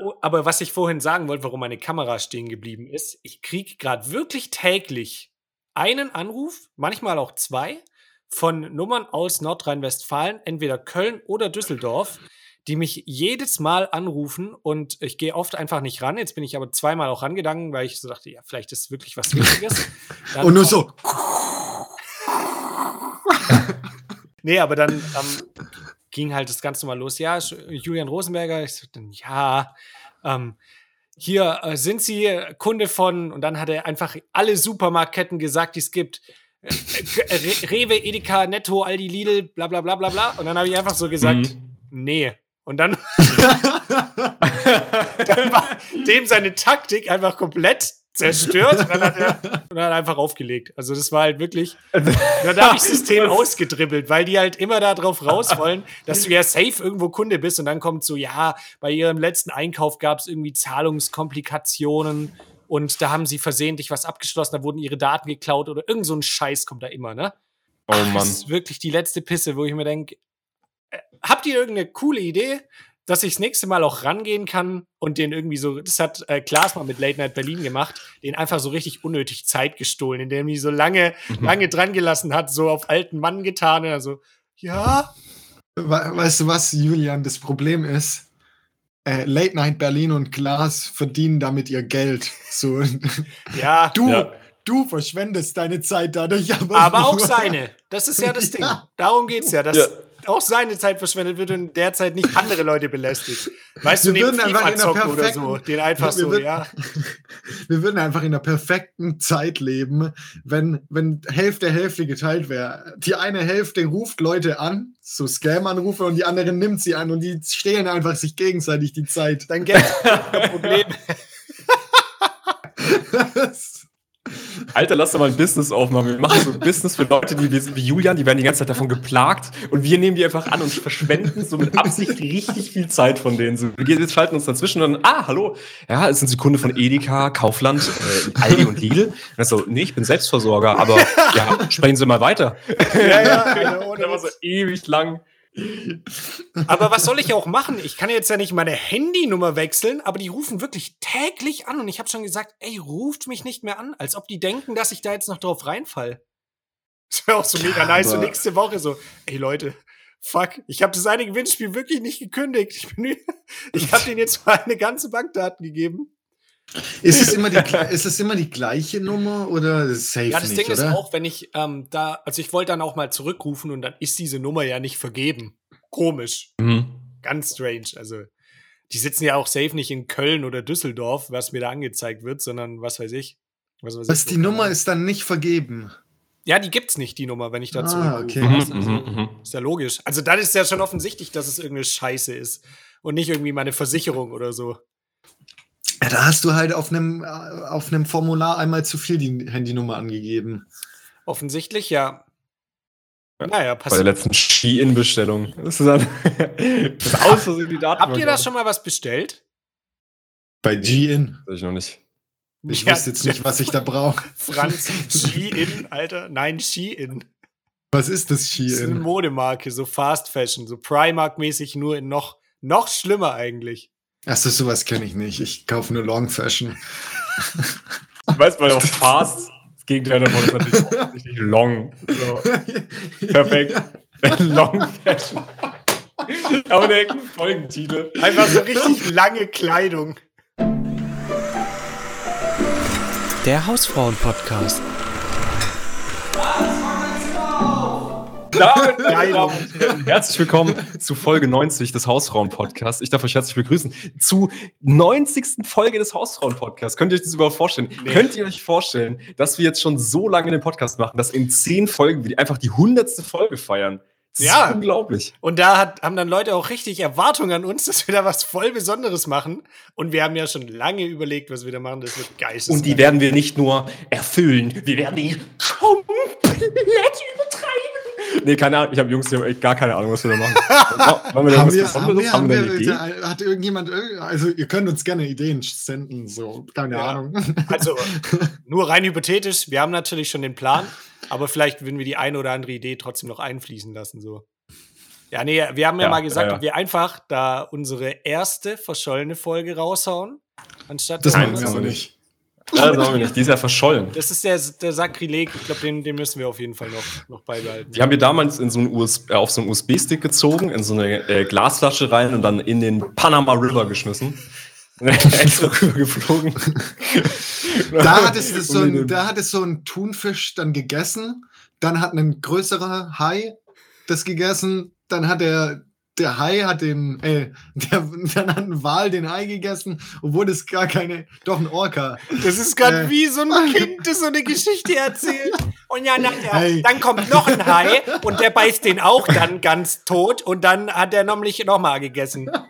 Oh, aber was ich vorhin sagen wollte, warum meine Kamera stehen geblieben ist, ich kriege gerade wirklich täglich einen Anruf, manchmal auch zwei, von Nummern aus Nordrhein-Westfalen, entweder Köln oder Düsseldorf, die mich jedes Mal anrufen und ich gehe oft einfach nicht ran. Jetzt bin ich aber zweimal auch rangegangen, weil ich so dachte, ja, vielleicht ist wirklich was Wichtiges. und nur so. nee, aber dann ähm, ging halt das Ganze mal los. Ja, Julian Rosenberger, ich so, dann, ja, ähm, hier äh, sind Sie Kunde von, und dann hat er einfach alle Supermarktketten gesagt, die es gibt. Äh, äh, Rewe, Edeka, Netto, Aldi, Lidl, bla bla bla bla bla. Und dann habe ich einfach so gesagt, mhm. nee. Und dann, dann war dem seine Taktik einfach komplett zerstört und dann hat er und dann einfach aufgelegt. Also das war halt wirklich, dann habe ich das System ausgedribbelt, weil die halt immer da drauf raus wollen, dass du ja safe irgendwo Kunde bist und dann kommt so, ja, bei ihrem letzten Einkauf gab es irgendwie Zahlungskomplikationen und da haben sie versehentlich was abgeschlossen, da wurden ihre Daten geklaut oder irgend so ein Scheiß kommt da immer, ne? Oh Mann. Das ist wirklich die letzte Pisse, wo ich mir denke, äh, habt ihr irgendeine coole Idee? Dass ich das nächste Mal auch rangehen kann und den irgendwie so, das hat äh, Klaas mal mit Late Night Berlin gemacht, den einfach so richtig unnötig Zeit gestohlen, indem er mich so lange, mhm. lange dran gelassen hat, so auf alten Mann getan und also, ja. Weißt du was, Julian, das Problem ist, äh, Late Night Berlin und Klaas verdienen damit ihr Geld. So. Ja. Du, ja. du verschwendest deine Zeit dadurch. Aber, aber auch seine. Das ist ja das Ding. Ja. Darum geht's ja. Dass, ja auch seine Zeit verschwendet wird und derzeit nicht andere Leute belästigt. Weißt wir du, neben FIFA zocken oder so, den einfach so, würden, ja. Wir würden einfach in einer perfekten Zeit leben, wenn, wenn Hälfte Hälfte geteilt wäre. Die eine Hälfte ruft Leute an, so Scam-Anrufe, und die andere nimmt sie an und die stehlen einfach sich gegenseitig die Zeit. Dann Geld, kein Problem. Alter, lass doch mal ein Business aufmachen. Wir machen so ein Business für Leute, die wir sind wie Julian, die werden die ganze Zeit davon geplagt und wir nehmen die einfach an und verschwenden so mit Absicht richtig viel Zeit von denen. So, wir schalten uns dazwischen und dann, ah, hallo, ja, sind Sie Kunde von Edeka, Kaufland, äh, Aldi und Lidl? Und so, nee, ich bin Selbstversorger, aber ja, sprechen Sie mal weiter. Ja, ja, und dann war so ewig lang. Aber was soll ich auch machen? Ich kann jetzt ja nicht meine Handynummer wechseln, aber die rufen wirklich täglich an und ich habe schon gesagt, ey, ruft mich nicht mehr an, als ob die denken, dass ich da jetzt noch drauf reinfall. Das wäre auch so mega nice. Und nächste Woche so, ey Leute, fuck, ich habe das eine Gewinnspiel wirklich nicht gekündigt. Ich, bin, ich habe denen jetzt meine ganze Bankdaten gegeben. Ist es, immer die, ist es immer die gleiche Nummer oder safe Ja, das nicht, Ding oder? ist auch, wenn ich ähm, da, also ich wollte dann auch mal zurückrufen und dann ist diese Nummer ja nicht vergeben. Komisch. Mhm. Ganz strange. Also, die sitzen ja auch safe nicht in Köln oder Düsseldorf, was mir da angezeigt wird, sondern was weiß ich. Was weiß was ich, die Nummer ist dann nicht vergeben. Ja, die gibt's nicht, die Nummer, wenn ich da ah, zurückrufe. Okay. Mhm, also, mhm, mhm, ist ja logisch. Also dann ist ja schon offensichtlich, dass es irgendeine Scheiße ist und nicht irgendwie meine Versicherung oder so. Ja, da hast du halt auf einem, äh, auf einem Formular einmal zu viel die Handynummer angegeben. Offensichtlich, ja. Naja, passiert. Bei der letzten Ski-In-Bestellung. Das ist dann das aus die Daten. Habt ihr da schon mal was bestellt? Bei G-In? Weiß ich noch nicht. Ich ja, wüsste jetzt nicht, was ich da brauche. Franz, Ski-In, Alter. Nein, Ski-In. Was ist das Ski-In? Das ist eine Modemarke, so Fast Fashion, so Primark-mäßig, nur in noch, noch schlimmer eigentlich. Achso, sowas kenne ich nicht. Ich kaufe nur Long Fashion. Weißt du, weil auch Fast das Gegenteil davon ist natürlich nicht Long. So. Perfekt. Long Fashion. Aber der Folgentitel. Einfach so richtig lange Kleidung. Der Hausfrauen-Podcast. Damit, meine Damen und Herren, herzlich willkommen zu Folge 90 des Hausfrauen-Podcasts. Ich darf euch herzlich begrüßen zu 90. Folge des Hausfrauen-Podcasts. Könnt ihr euch das überhaupt vorstellen? Nee. Könnt ihr euch vorstellen, dass wir jetzt schon so lange den Podcast machen, dass in zehn Folgen wir einfach die 100. Folge feiern? Das ja, unglaublich. Und da hat, haben dann Leute auch richtig Erwartungen an uns, dass wir da was voll Besonderes machen. Und wir haben ja schon lange überlegt, was wir da machen. Das wird geil. Und die werden wir nicht nur erfüllen, wir werden die komplett übertreiben. Nee, keine Ahnung. Ich habe Jungs, die haben echt gar keine Ahnung, was wir da machen. Wollen wir da haben wir, haben wir, haben wir, Idee? Hat irgendjemand, also ihr könnt uns gerne Ideen senden, so, keine ja. Ahnung. Also, nur rein hypothetisch, wir haben natürlich schon den Plan, aber vielleicht würden wir die eine oder andere Idee trotzdem noch einfließen lassen, so. Ja, nee, wir haben ja, Ja, mal gesagt, ja, wir einfach da unsere erste verschollene Folge raushauen. Anstatt Das machen wir wir- aber nicht. Ja, das haben wir nicht. Die ist ja verschollen. Das ist der, der Sakrileg. Ich glaube, den, den müssen wir auf jeden Fall noch, noch beibehalten. Die haben wir damals in so einen US äh, auf so einen USB-Stick gezogen, in so eine äh, Glasflasche rein und dann in den Panama River geschmissen. Extra rübergeflogen. Da hat, es so ein, da hat es so ein Thunfisch dann gegessen. Dann hat ein größerer Hai das gegessen. Dann hat der, der Hai hat den, äh, der, dann hat ein Wal den Hai gegessen, obwohl es gar keine, doch ein Orca. Das ist gerade Äh. wie so ein Kind, das so eine Geschichte erzählt. Und ja, na, ja Hey. dann kommt noch ein Hai und der beißt den auch dann ganz tot und dann hat er nämlich nochmal gegessen.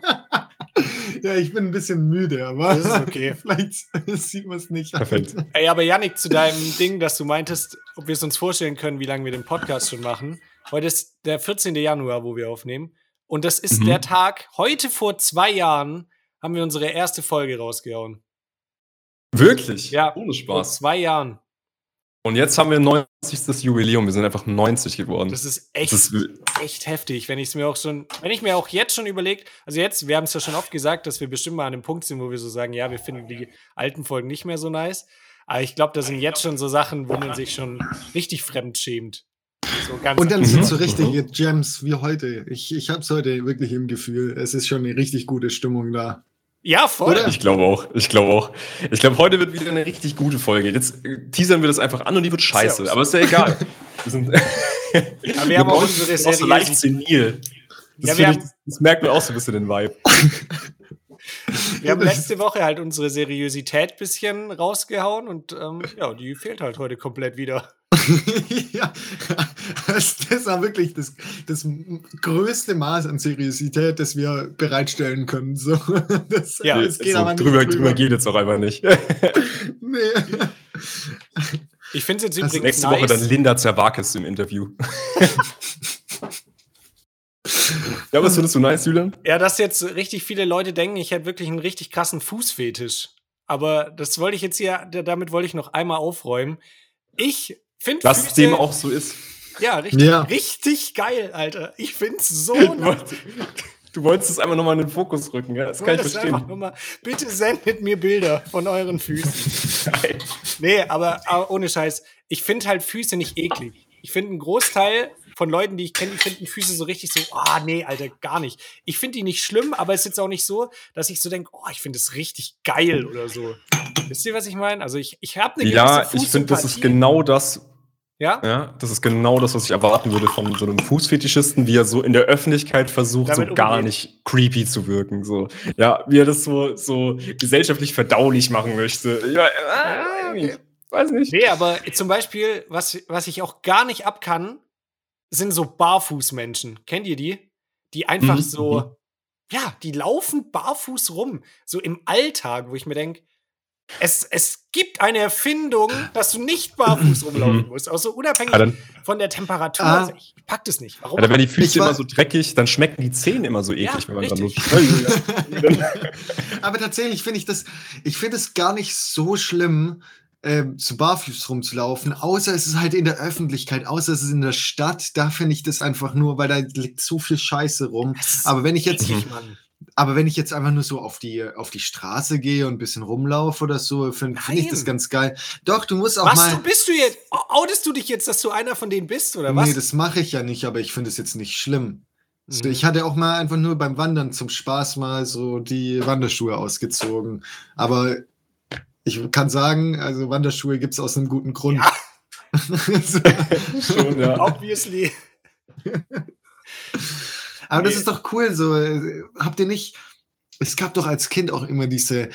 Ja, ich bin ein bisschen müde, aber Das ist okay. vielleicht sieht man es nicht. Perfekt. Ey, aber Yannick, zu deinem Ding, dass du meintest, ob wir es uns vorstellen können, wie lange wir den Podcast schon machen. Heute ist der 14. Januar, wo wir aufnehmen. Und das ist Mhm. der Tag, heute vor zwei Jahren haben wir unsere erste Folge rausgehauen. Wirklich? Ja. Ohne Vor Spaß. zwei Jahren. Und jetzt haben wir 90. Jubiläum. Wir sind einfach 90 geworden. Das ist echt, Das ist- echt heftig, wenn ich es mir auch schon, wenn ich mir auch jetzt schon überlegt, also jetzt, wir haben es ja schon oft gesagt, dass wir bestimmt mal an einem Punkt sind, wo wir so sagen, ja, wir finden die alten Folgen nicht mehr so nice. Aber ich glaube, da sind jetzt schon so Sachen, wo man sich schon richtig fremd schämt. So ganz Und dann Mhm. sind so richtige Gems wie heute. Ich, ich habe es heute wirklich im Gefühl. Es ist schon eine richtig gute Stimmung da. ja, voll. Oder? Ich glaube auch. Ich glaube auch. Ich glaube, heute wird wieder eine richtig gute Folge. Jetzt äh, teasern wir das einfach an und die wird ja scheiße. aber ist ja egal. Wir, sind, Aber wir haben auch unsere auch so Serie. leicht senil. Das, Ja, ich, das merkt man auch so ein bisschen den Vibe. Wir haben letzte Woche halt unsere Seriosität bisschen rausgehauen und ähm, ja, die fehlt halt heute komplett wieder. ja, das, war wirklich das, das größte Maß an Seriosität, das wir bereitstellen können. So, das, Ja, das geht so, aber nicht drüber, drüber geht jetzt auch einfach nicht. Nee. Ich finde es jetzt Also übrigens Nächste nice. Woche dann Linda Zerwakis im Interview. ja, was findest du nice, Julian? Ja, dass jetzt richtig viele Leute denken, ich hätte wirklich einen richtig krassen Fußfetisch. Aber das wollte ich jetzt hier, da- damit wollte ich noch einmal aufräumen. Ich finde Dass Füße, dem auch so ist. ja, richtig, Ja. richtig geil, Alter. Ich finde es so Du nice. wolltest, du wolltest es einfach nochmal in den Fokus rücken, ja? Das kann ich verstehen. mal, bitte sendet mir Bilder von euren Füßen. Nee, aber, aber ohne Scheiß. Ich finde halt Füße nicht eklig. Ich finde einen Großteil von Leuten, die ich kenne, die finden Füße so richtig so, ah, nee, Alter, gar nicht. Ich finde die nicht schlimm, aber es ist jetzt auch nicht so, dass ich so denke, oh, ich finde es richtig geil oder so. Wisst ihr, was ich meine? Also ich, ich habe eine Ja, ich finde, das ist genau das, Ja? ja, das ist genau das, was ich erwarten würde von so einem Fußfetischisten, wie er so in der Öffentlichkeit versucht, Damit so gar nicht creepy zu wirken. So, ja, wie er das so, so gesellschaftlich verdaulich machen möchte. Ja, äh, weiß nicht. Nee, aber zum Beispiel, was, was ich auch gar nicht ab kann, sind so Barfußmenschen. Kennt ihr die? Die einfach Mhm, so, ja, die laufen barfuß rum. So im Alltag, wo ich mir denke, es, es gibt eine Erfindung, dass du nicht barfuß rumlaufen Mhm. musst. Auch so unabhängig Ja, dann, von der Temperatur. Ah. Also ich pack das nicht. Warum? ja, dann werden die Füße war- immer so dreckig, dann schmecken die Zähne immer so eklig, Ja, wenn man dran richtig. lutscht. Aber tatsächlich finde ich das, ich finde es gar nicht so schlimm, ähm, zu barfuß rumzulaufen, außer es ist halt in der Öffentlichkeit, außer es ist in der Stadt, da finde ich das einfach nur, weil da liegt so viel Scheiße rum. Aber wenn ich jetzt, Mann. aber wenn ich jetzt einfach nur so auf die, auf die Straße gehe und ein bisschen rumlaufe oder so, finde find ich das ganz geil. Doch, du musst auch Was, mal. du bist du jetzt? Outest du dich jetzt, dass du einer von denen bist, oder was? Nee, das mache ich ja nicht, aber ich finde es jetzt nicht schlimm. So, Mhm. ich hatte auch mal einfach nur beim Wandern zum Spaß mal so die Wanderschuhe ausgezogen. Aber ich kann sagen, also Wanderschuhe gibt es aus einem guten Grund. Ja. Schon, ja. Obviously. Aber das Nee. ist doch cool. So, äh, habt ihr nicht. Es gab doch als Kind auch immer diese.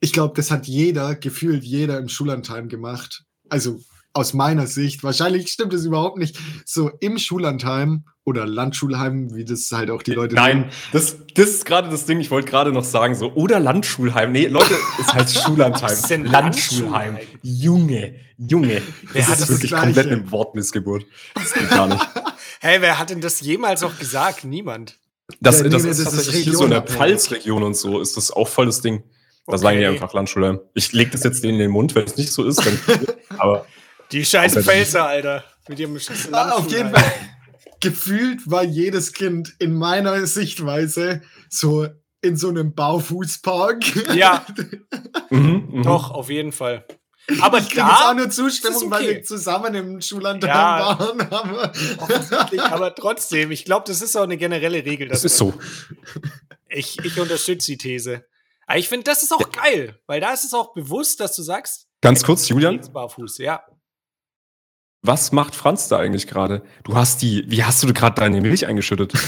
Ich glaube, das hat jeder, gefühlt jeder im Schullandheim gemacht. Also aus meiner Sicht. Wahrscheinlich stimmt es überhaupt nicht. So im Schullandheim oder Landschulheim, wie das halt auch die Leute Nein, das, das ist gerade das Ding, ich wollte gerade noch sagen, so, oder Landschulheim. Nee, Leute, es heißt Schullandheim. Was ist denn Landschulheim. Landschulheim? Junge, Junge. Wer Das hat ist das wirklich Gleiche? komplett eine Wortmissgeburt. Das geht gar nicht. Hey, wer hat denn das jemals auch gesagt? Niemand. Das, Ja, das nee, ist das ist tatsächlich hier so in der. Pfalzregion und so, ist das auch voll das Ding. Da Okay. sagen die einfach Landschulheim. Ich leg das jetzt denen in den Mund, wenn es nicht so ist, dann. aber Die scheiß Komplett. Pfälzer, Alter. Mit ihrem scheiß Ah, auf jeden. Fall. gefühlt war jedes Kind in meiner Sichtweise so in so einem Baufußpark. Ja, Mhm, mhm. doch, auf jeden Fall. Aber ich kriege jetzt auch da, nur Zustimmung, ist weil okay. wir zusammen im Schullandheim Ja. waren. Aber aber trotzdem, ich glaube, das ist auch eine generelle Regel. Das ist so. Ich, ich unterstütze die These. Aber ich finde, das ist auch geil, weil da ist es auch bewusst, dass du sagst, Ganz kurz, Julian, barfuß, ja. Was macht Franz da eigentlich gerade? Du hast die, wie hast du gerade deine Milch eingeschüttet?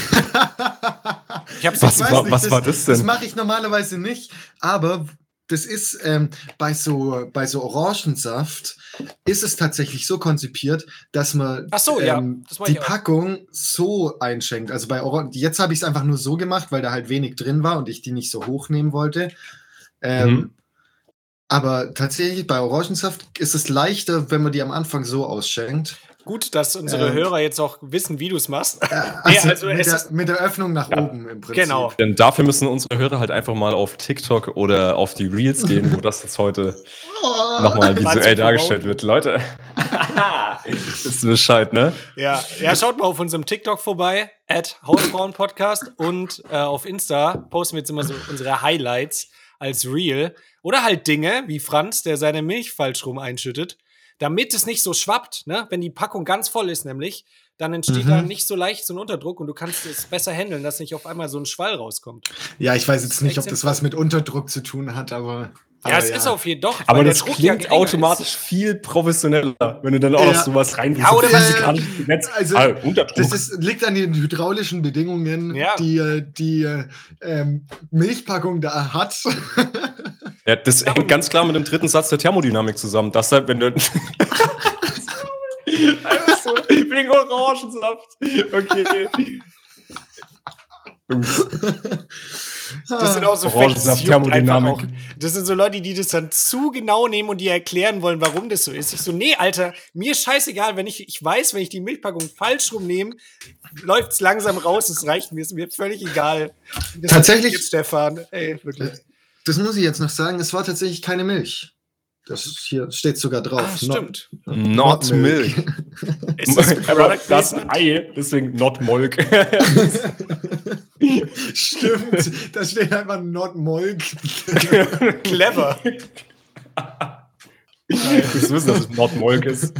Ich hab's Was Ich weiß war- nicht, was war das Das denn? mache ich normalerweise nicht, aber das ist ähm, bei, so, bei so Orangensaft ist es tatsächlich so konzipiert, dass man Ach so, ja, ähm, das mach die. Packung so einschenkt. Also bei Orangen, jetzt habe ich es einfach nur so gemacht, weil da halt wenig drin war und ich die nicht so hochnehmen wollte. Ähm, Mhm. Aber tatsächlich bei Orangensaft ist es leichter, wenn man die am Anfang so ausschenkt. Gut, dass unsere Ähm. Hörer jetzt auch wissen, wie du es machst. Äh, also also mit, es der, ist- mit der Öffnung nach Ja, oben im Prinzip. Genau. Denn dafür müssen unsere Hörer halt einfach mal auf TikTok oder auf die Reels gehen, wo das jetzt heute Oh. nochmal visuell dargestellt wird. Leute, ihr Bescheid, ne? Ja, ja, schaut mal auf unserem TikTok vorbei, at Hausfrauen-Podcast und äh, auf Insta posten wir jetzt immer so unsere Highlights als Reel. Oder halt Dinge wie Franz, der seine Milch falsch rum einschüttet, damit es nicht so schwappt, ne? Wenn die Packung ganz voll ist, nämlich, dann entsteht Mhm. da nicht so leicht so ein Unterdruck und du kannst es besser handeln, dass nicht auf einmal so ein Schwall rauskommt. Ja, ich weiß jetzt nicht, ob das was mit Unterdruck zu tun hat, aber. Ja, aber es ist auf jeden Fall doch. Aber weil der das Druck ja klingt geringer automatisch ist. viel professioneller, wenn du dann auch noch Ja. sowas rein Ja, oder so was- physikalisches Netz. Also, ah, Unterdruck. Das ist, liegt an den hydraulischen Bedingungen, Ja. die äh, die äh, ähm, Milchpackung da hat. ja, das hängt ganz klar mit dem dritten Satz der Thermodynamik zusammen. Dass halt, wenn du. Einfach so, wegen Orangensaft. Okay. Das sind auch so Orangensaft, Thermodynamik. auch. Das sind so Leute, die das dann zu genau nehmen und die erklären wollen, warum das so ist. Ich so, nee, Alter, mir ist scheißegal, wenn ich, ich weiß, wenn ich die Milchpackung falsch rumnehme, läuft's langsam raus, es reicht mir, ist mir völlig egal. Das Tatsächlich- Stefan, ey, wirklich. Das muss ich jetzt noch sagen, es war tatsächlich keine Milch. Das ist hier steht sogar drauf. Ah, stimmt. Not Milk. Es ist Aber Product das Placement. Ei, deswegen Not Molk. Stimmt, da steht einfach Not Molk. clever. Ich wissen, dass es Not Molk ist.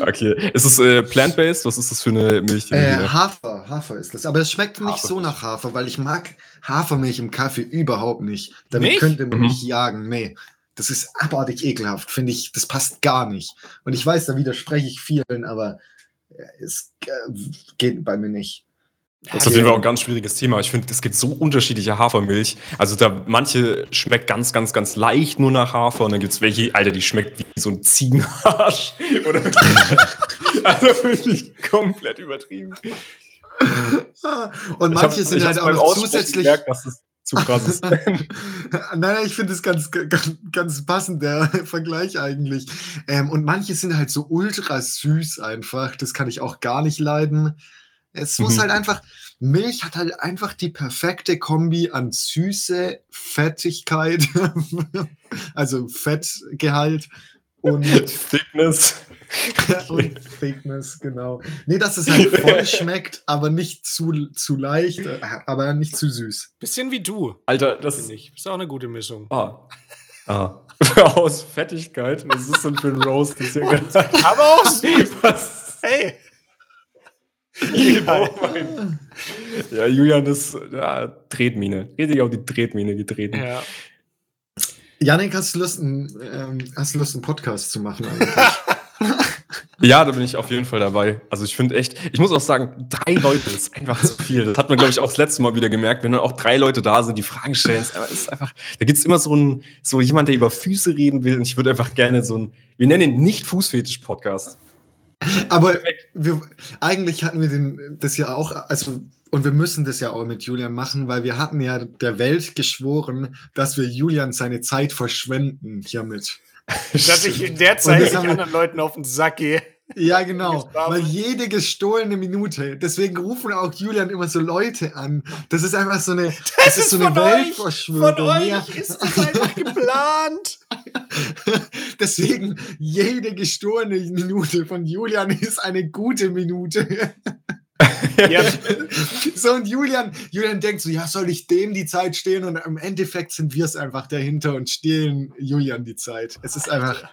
Okay. Ist es äh, plant-based? Was ist das für eine Milch? Äh, Hafer, Hafer ist das. Aber es schmeckt nicht Hafer. so nach Hafer, weil ich mag Hafermilch im Kaffee überhaupt nicht. Damit Nicht? könnte man Mhm. mich jagen. Nee. Das ist abartig ekelhaft, finde ich. Das passt gar nicht. Und ich weiß, da widerspreche ich vielen, aber äh, es äh, geht bei mir nicht. Das ist auf jeden Fall auch ein ganz schwieriges Thema. Ich finde, es gibt so unterschiedliche Hafermilch. Also da manche schmeckt ganz, ganz, ganz leicht nur nach Hafer und dann gibt es welche, Alter, die schmeckt wie so ein Ziegenarsch. Oder also wirklich komplett übertrieben. Und Ich manche hab- sind ich halt auch noch zusätzlich. gemerkt, dass es zu krass ist. nein, nein, ich finde es ganz, ganz, ganz passend, der Vergleich eigentlich. Ähm, und manche sind halt so ultra süß einfach. Das kann ich auch gar nicht leiden. Es muss Mhm. halt einfach, Milch hat halt einfach die perfekte Kombi an Süße, Fettigkeit, also Fettgehalt und, Thickness. und Thickness, genau. Nee, dass es halt voll schmeckt, aber nicht zu, zu leicht, äh, aber nicht zu süß. Bisschen wie du, Alter, das finde ist. ich. Ist auch eine gute Mischung. Ah. ah. Aus Fettigkeit. Was ist denn für ein Roast? Das ist ja ganz. Aber auch süß. Was? Hey. Oh. Ja, Julian ist ja, Tretmine. Richtig auf die Tretmine getreten. Ja. Janik, hast du Lust, einen, ähm, hast du Lust, einen Podcast zu machen? eigentlich? Ja, da bin ich auf jeden Fall dabei. Also ich finde echt, ich muss auch sagen, drei Leute ist einfach zu viel. Das hat man, glaube ich, auch das letzte Mal wieder gemerkt, wenn dann auch drei Leute da sind, die Fragen stellen. Ist einfach- ist einfach, da gibt es immer so, ein, so jemand, der über Füße reden will. Und ich würde einfach gerne so ein, wir nennen ihn nicht Fußfetisch-Podcast. Aber wir, eigentlich hatten wir den, das ja auch, also, und wir müssen das ja auch mit Julian machen, weil wir hatten ja der Welt geschworen, dass wir Julian seine Zeit verschwenden hiermit. Dass ich in der Zeit das nicht anderen Leuten auf den Sack gehe. Ja, genau. Weil jede gestohlene Minute, deswegen rufen auch Julian immer so Leute an. Das ist einfach so eine, das, ist so eine. Weltverschwörung. Von euch Ja. ist das einfach geplant. Deswegen, jede gestohlene Minute von Julian ist eine gute Minute. Ja, So, und Julian, Julian denkt so, ja, soll ich dem die Zeit stehlen? Und im Endeffekt sind wir es einfach dahinter und stehlen Julian die Zeit. Es ist einfach,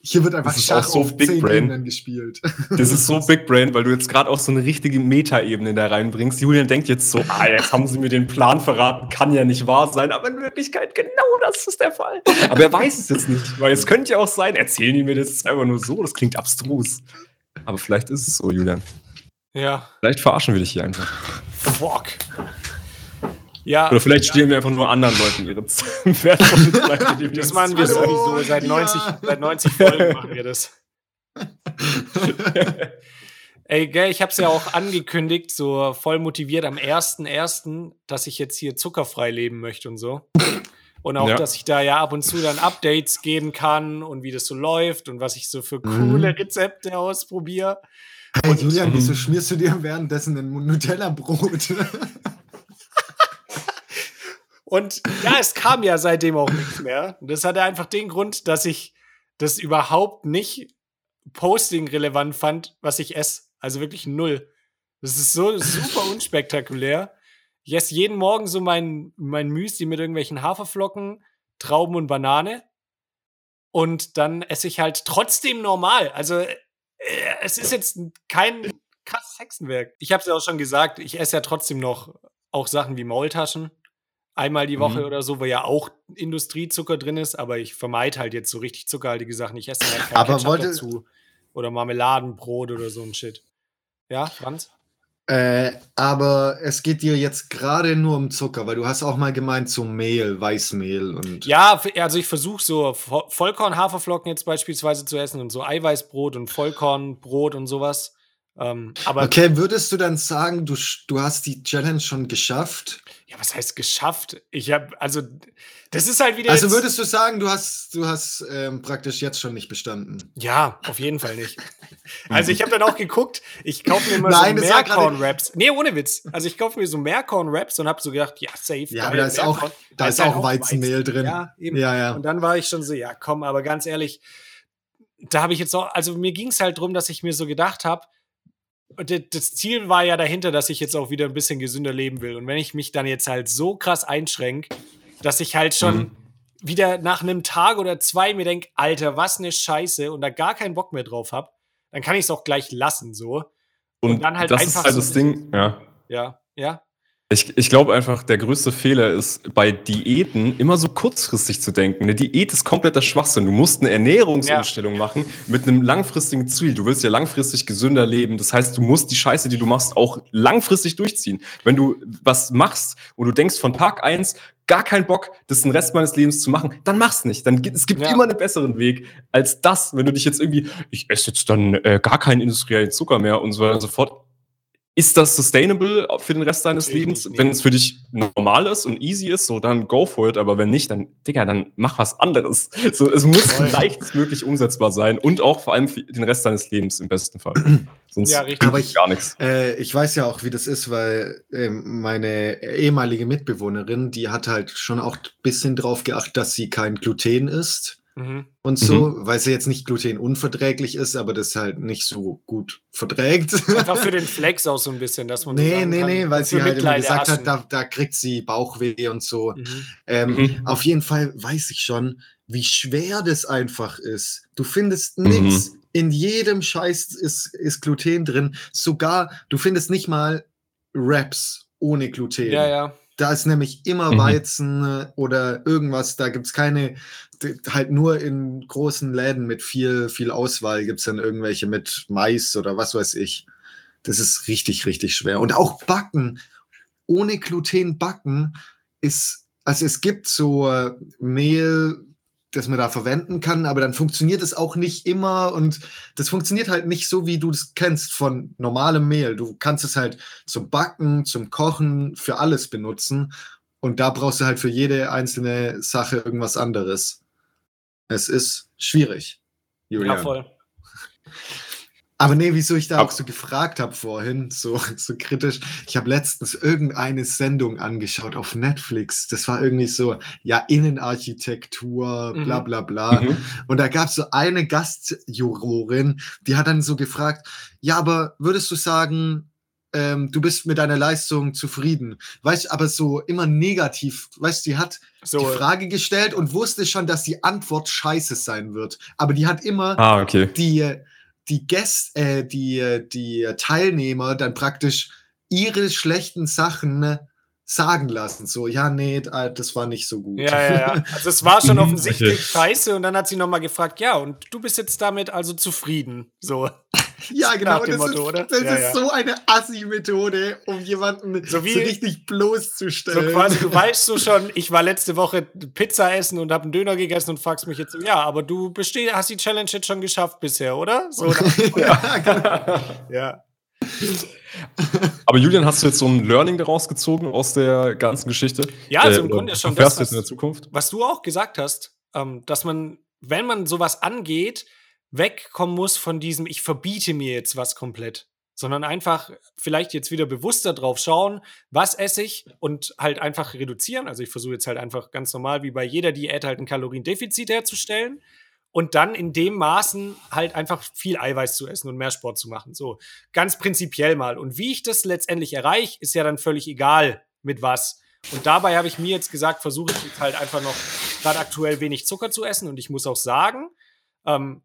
hier wird einfach Das ist Schach so auf Big Brain. Gespielt. Das ist so Big Brain, weil du jetzt gerade auch so eine richtige Meta-Ebene da reinbringst. Julian denkt jetzt so, ah, jetzt haben sie mir den Plan verraten, kann ja nicht wahr sein, aber in Wirklichkeit genau das ist der Fall. Aber er weiß es jetzt nicht, weil es könnte ja auch sein, erzählen die mir das einfach nur so, das klingt abstrus. Aber vielleicht ist es so, Julian. Ja. Vielleicht verarschen wir dich hier einfach. Fuck. Ja, Oder vielleicht stehlen wir einfach nur anderen Leuten ihre Zeit. wertvolle Zeit, das machen wir sowieso. Seit ja. 90, seit 90 Folgen machen wir das. Ey, gell, ich hab's ja auch angekündigt, so voll motiviert am 1.1., dass ich jetzt hier zuckerfrei leben möchte und so. Und auch, Ja. dass ich da ja ab und zu dann Updates geben kann und wie das so läuft und was ich so für Mhm. coole Rezepte ausprobiere. Hey, Julian, Mhm. wieso schmierst du dir währenddessen ein Nutella-Brot? Und ja, es kam ja seitdem auch nichts mehr. Und das hatte einfach den Grund, dass ich das überhaupt nicht posting-relevant fand, was ich esse. Also wirklich null. Das ist so super unspektakulär. Ich esse jeden Morgen so mein, mein Müsli mit irgendwelchen Haferflocken, Trauben und Banane. Und dann esse ich halt trotzdem normal. Also es ist jetzt kein krasses Hexenwerk. Ich habe es ja auch schon gesagt, ich esse ja trotzdem noch auch Sachen wie Maultaschen. Einmal die Woche Mhm. oder so, wo ja auch Industriezucker drin ist, aber ich vermeide halt jetzt so richtig zuckerhaltige Sachen. Ich esse halt kein Aber Ketchup wollte- dazu. Oder Marmeladenbrot oder so ein Shit. Ja, Franz? Äh, aber es geht dir jetzt gerade nur um Zucker, weil du hast auch mal gemeint, so Mehl, Weißmehl und. Ja, also ich versuche so Vo- Vollkorn-Haferflocken jetzt beispielsweise zu essen und so Eiweißbrot und Vollkornbrot und sowas. Ähm, Okay, würdest du dann sagen, du, du hast die Challenge schon geschafft? ja, was heißt geschafft? Ich habe, also, das ist halt wieder. Also würdest du sagen, du hast, du hast ähm, praktisch jetzt schon nicht bestanden? Ja, auf jeden Fall nicht. Also ich habe dann auch geguckt, ich kaufe mir immer Nein, so Mehrkorn-Raps. Nee, ohne Witz. Also ich kaufe mir so Mehrkorn-Raps und habe so gedacht, ja, safe. Ja, aber da ist auch, da ist halt auch Weizenmehl drin. Ja, eben. Ja, ja. Und dann war ich schon so, ja, komm, aber ganz ehrlich, da habe ich jetzt auch, also mir ging es halt drum, dass ich mir so gedacht habe, das Ziel war ja dahinter, dass ich jetzt auch wieder ein bisschen gesünder leben will. Und wenn ich mich dann jetzt halt so krass einschränke, dass ich halt schon Mhm. wieder nach einem Tag oder zwei mir denke, Alter, was eine Scheiße und da gar keinen Bock mehr drauf habe, dann kann ich es auch gleich lassen, so. Und, Und dann halt das einfach ist halt so- das Ding, ja. Ja, ja. Ich, ich glaube einfach, der größte Fehler ist, bei Diäten immer so kurzfristig zu denken. Eine Diät ist kompletter Schwachsinn. Du musst eine Ernährungsumstellung machen mit einem langfristigen Ziel. Du willst ja langfristig gesünder leben. Das heißt, du musst die Scheiße, die du machst, auch langfristig durchziehen. Wenn du was machst und du denkst von Tag eins gar keinen Bock, das den Rest meines Lebens zu machen, dann mach's nicht. Dann, gibt- es gibt Ja. immer einen besseren Weg als das, wenn du dich jetzt irgendwie, ich esse jetzt dann äh, gar keinen industriellen Zucker mehr und so weiter und so fort. Ist das sustainable für den Rest deines Natürlich Lebens? Wenn es für dich normal ist und easy ist, so dann go for it. Aber wenn nicht, dann, Digga, dann mach was anderes. So, es muss Voll. leichtestmöglich umsetzbar sein und auch vor allem für den Rest deines Lebens im besten Fall. Sonst Ja, richtig. Aber ich- gar nichts. Äh, ich weiß ja auch, wie das ist, weil ähm, meine ehemalige Mitbewohnerin, die hat halt schon auch ein bisschen drauf geachtet, dass sie kein Gluten isst Mhm. und so, weil sie jetzt nicht glutenunverträglich ist, aber das halt nicht so gut verträgt. Einfach für den Flex auch so ein bisschen, dass man so nee, sagen nee, kann, nee, weil sie halt immer gesagt hat, da, da kriegt sie Bauchweh und so. Mhm. Ähm, Mhm. Auf jeden Fall weiß ich schon, wie schwer das einfach ist. Du findest Mhm. nichts. In jedem Scheiß ist, ist Gluten drin. Sogar, du findest nicht mal Wraps ohne Gluten. Ja, ja. Da ist nämlich immer Mhm. Weizen äh, oder irgendwas. Da gibt es keine, halt nur in großen Läden mit viel, viel Auswahl gibt es dann irgendwelche mit Mais oder was weiß ich. Das ist richtig, richtig schwer. Und auch Backen. Ohne Gluten backen ist, also es gibt so äh, Mehl, das man da verwenden kann, aber dann funktioniert es auch nicht immer und das funktioniert halt nicht so, wie du es kennst von normalem Mehl. Du kannst es halt zum Backen, zum Kochen, für alles benutzen und da brauchst du halt für jede einzelne Sache irgendwas anderes. Es ist schwierig, Julian. Ja, voll. Aber nee, wieso ich da auch so gefragt habe vorhin, so, so kritisch. Ich habe letztens irgendeine Sendung angeschaut auf Netflix. Das war irgendwie so, ja, Innenarchitektur, bla Mhm. bla bla. Mhm. Und da gab es so eine Gastjurorin, die hat dann so gefragt, ja, aber würdest du sagen, ähm, du bist mit deiner Leistung zufrieden? Weißt aber so immer negativ, weißt die hat So, die Frage gestellt und wusste schon, dass die Antwort scheiße sein wird. Aber die hat immer Ah, okay. die, die Gäste, äh, die, die Teilnehmer dann praktisch ihre schlechten Sachen sagen lassen. So, ja, nee, das war nicht so gut. Ja, ja, ja. Also es war schon Mhm, offensichtlich scheiße und dann hat sie nochmal gefragt, ja, und du bist jetzt damit also zufrieden. So. Ja, genau. Nach dem Das, Motto, ist, oder? das Ja, ist ja. so eine Assi-Methode, um jemanden So so, wie- richtig So bloßzustellen. quasi, du weißt so schon, ich war letzte Woche Pizza essen und habe einen Döner gegessen und fragst mich jetzt, so, ja, aber du besteh, hast die Challenge jetzt schon geschafft bisher, oder? So, ja, genau. ja. Aber Julian, hast du jetzt so ein Learning daraus gezogen aus der ganzen Geschichte? Ja, also im oder Grunde schon Fährst das, jetzt in der was, Zukunft? was du auch gesagt hast, ähm, dass man, wenn man sowas angeht, wegkommen muss von diesem, ich verbiete mir jetzt was komplett, sondern einfach vielleicht jetzt wieder bewusster drauf schauen, was esse ich und halt einfach reduzieren. Also ich versuche jetzt halt einfach ganz normal wie bei jeder Diät halt ein Kaloriendefizit herzustellen und dann in dem Maßen halt einfach viel Eiweiß zu essen und mehr Sport zu machen. So ganz prinzipiell mal. Und wie ich das letztendlich erreiche, ist ja dann völlig egal mit was. Und dabei habe ich mir jetzt gesagt, versuche ich jetzt halt einfach noch gerade aktuell wenig Zucker zu essen. Und ich muss auch sagen, ähm,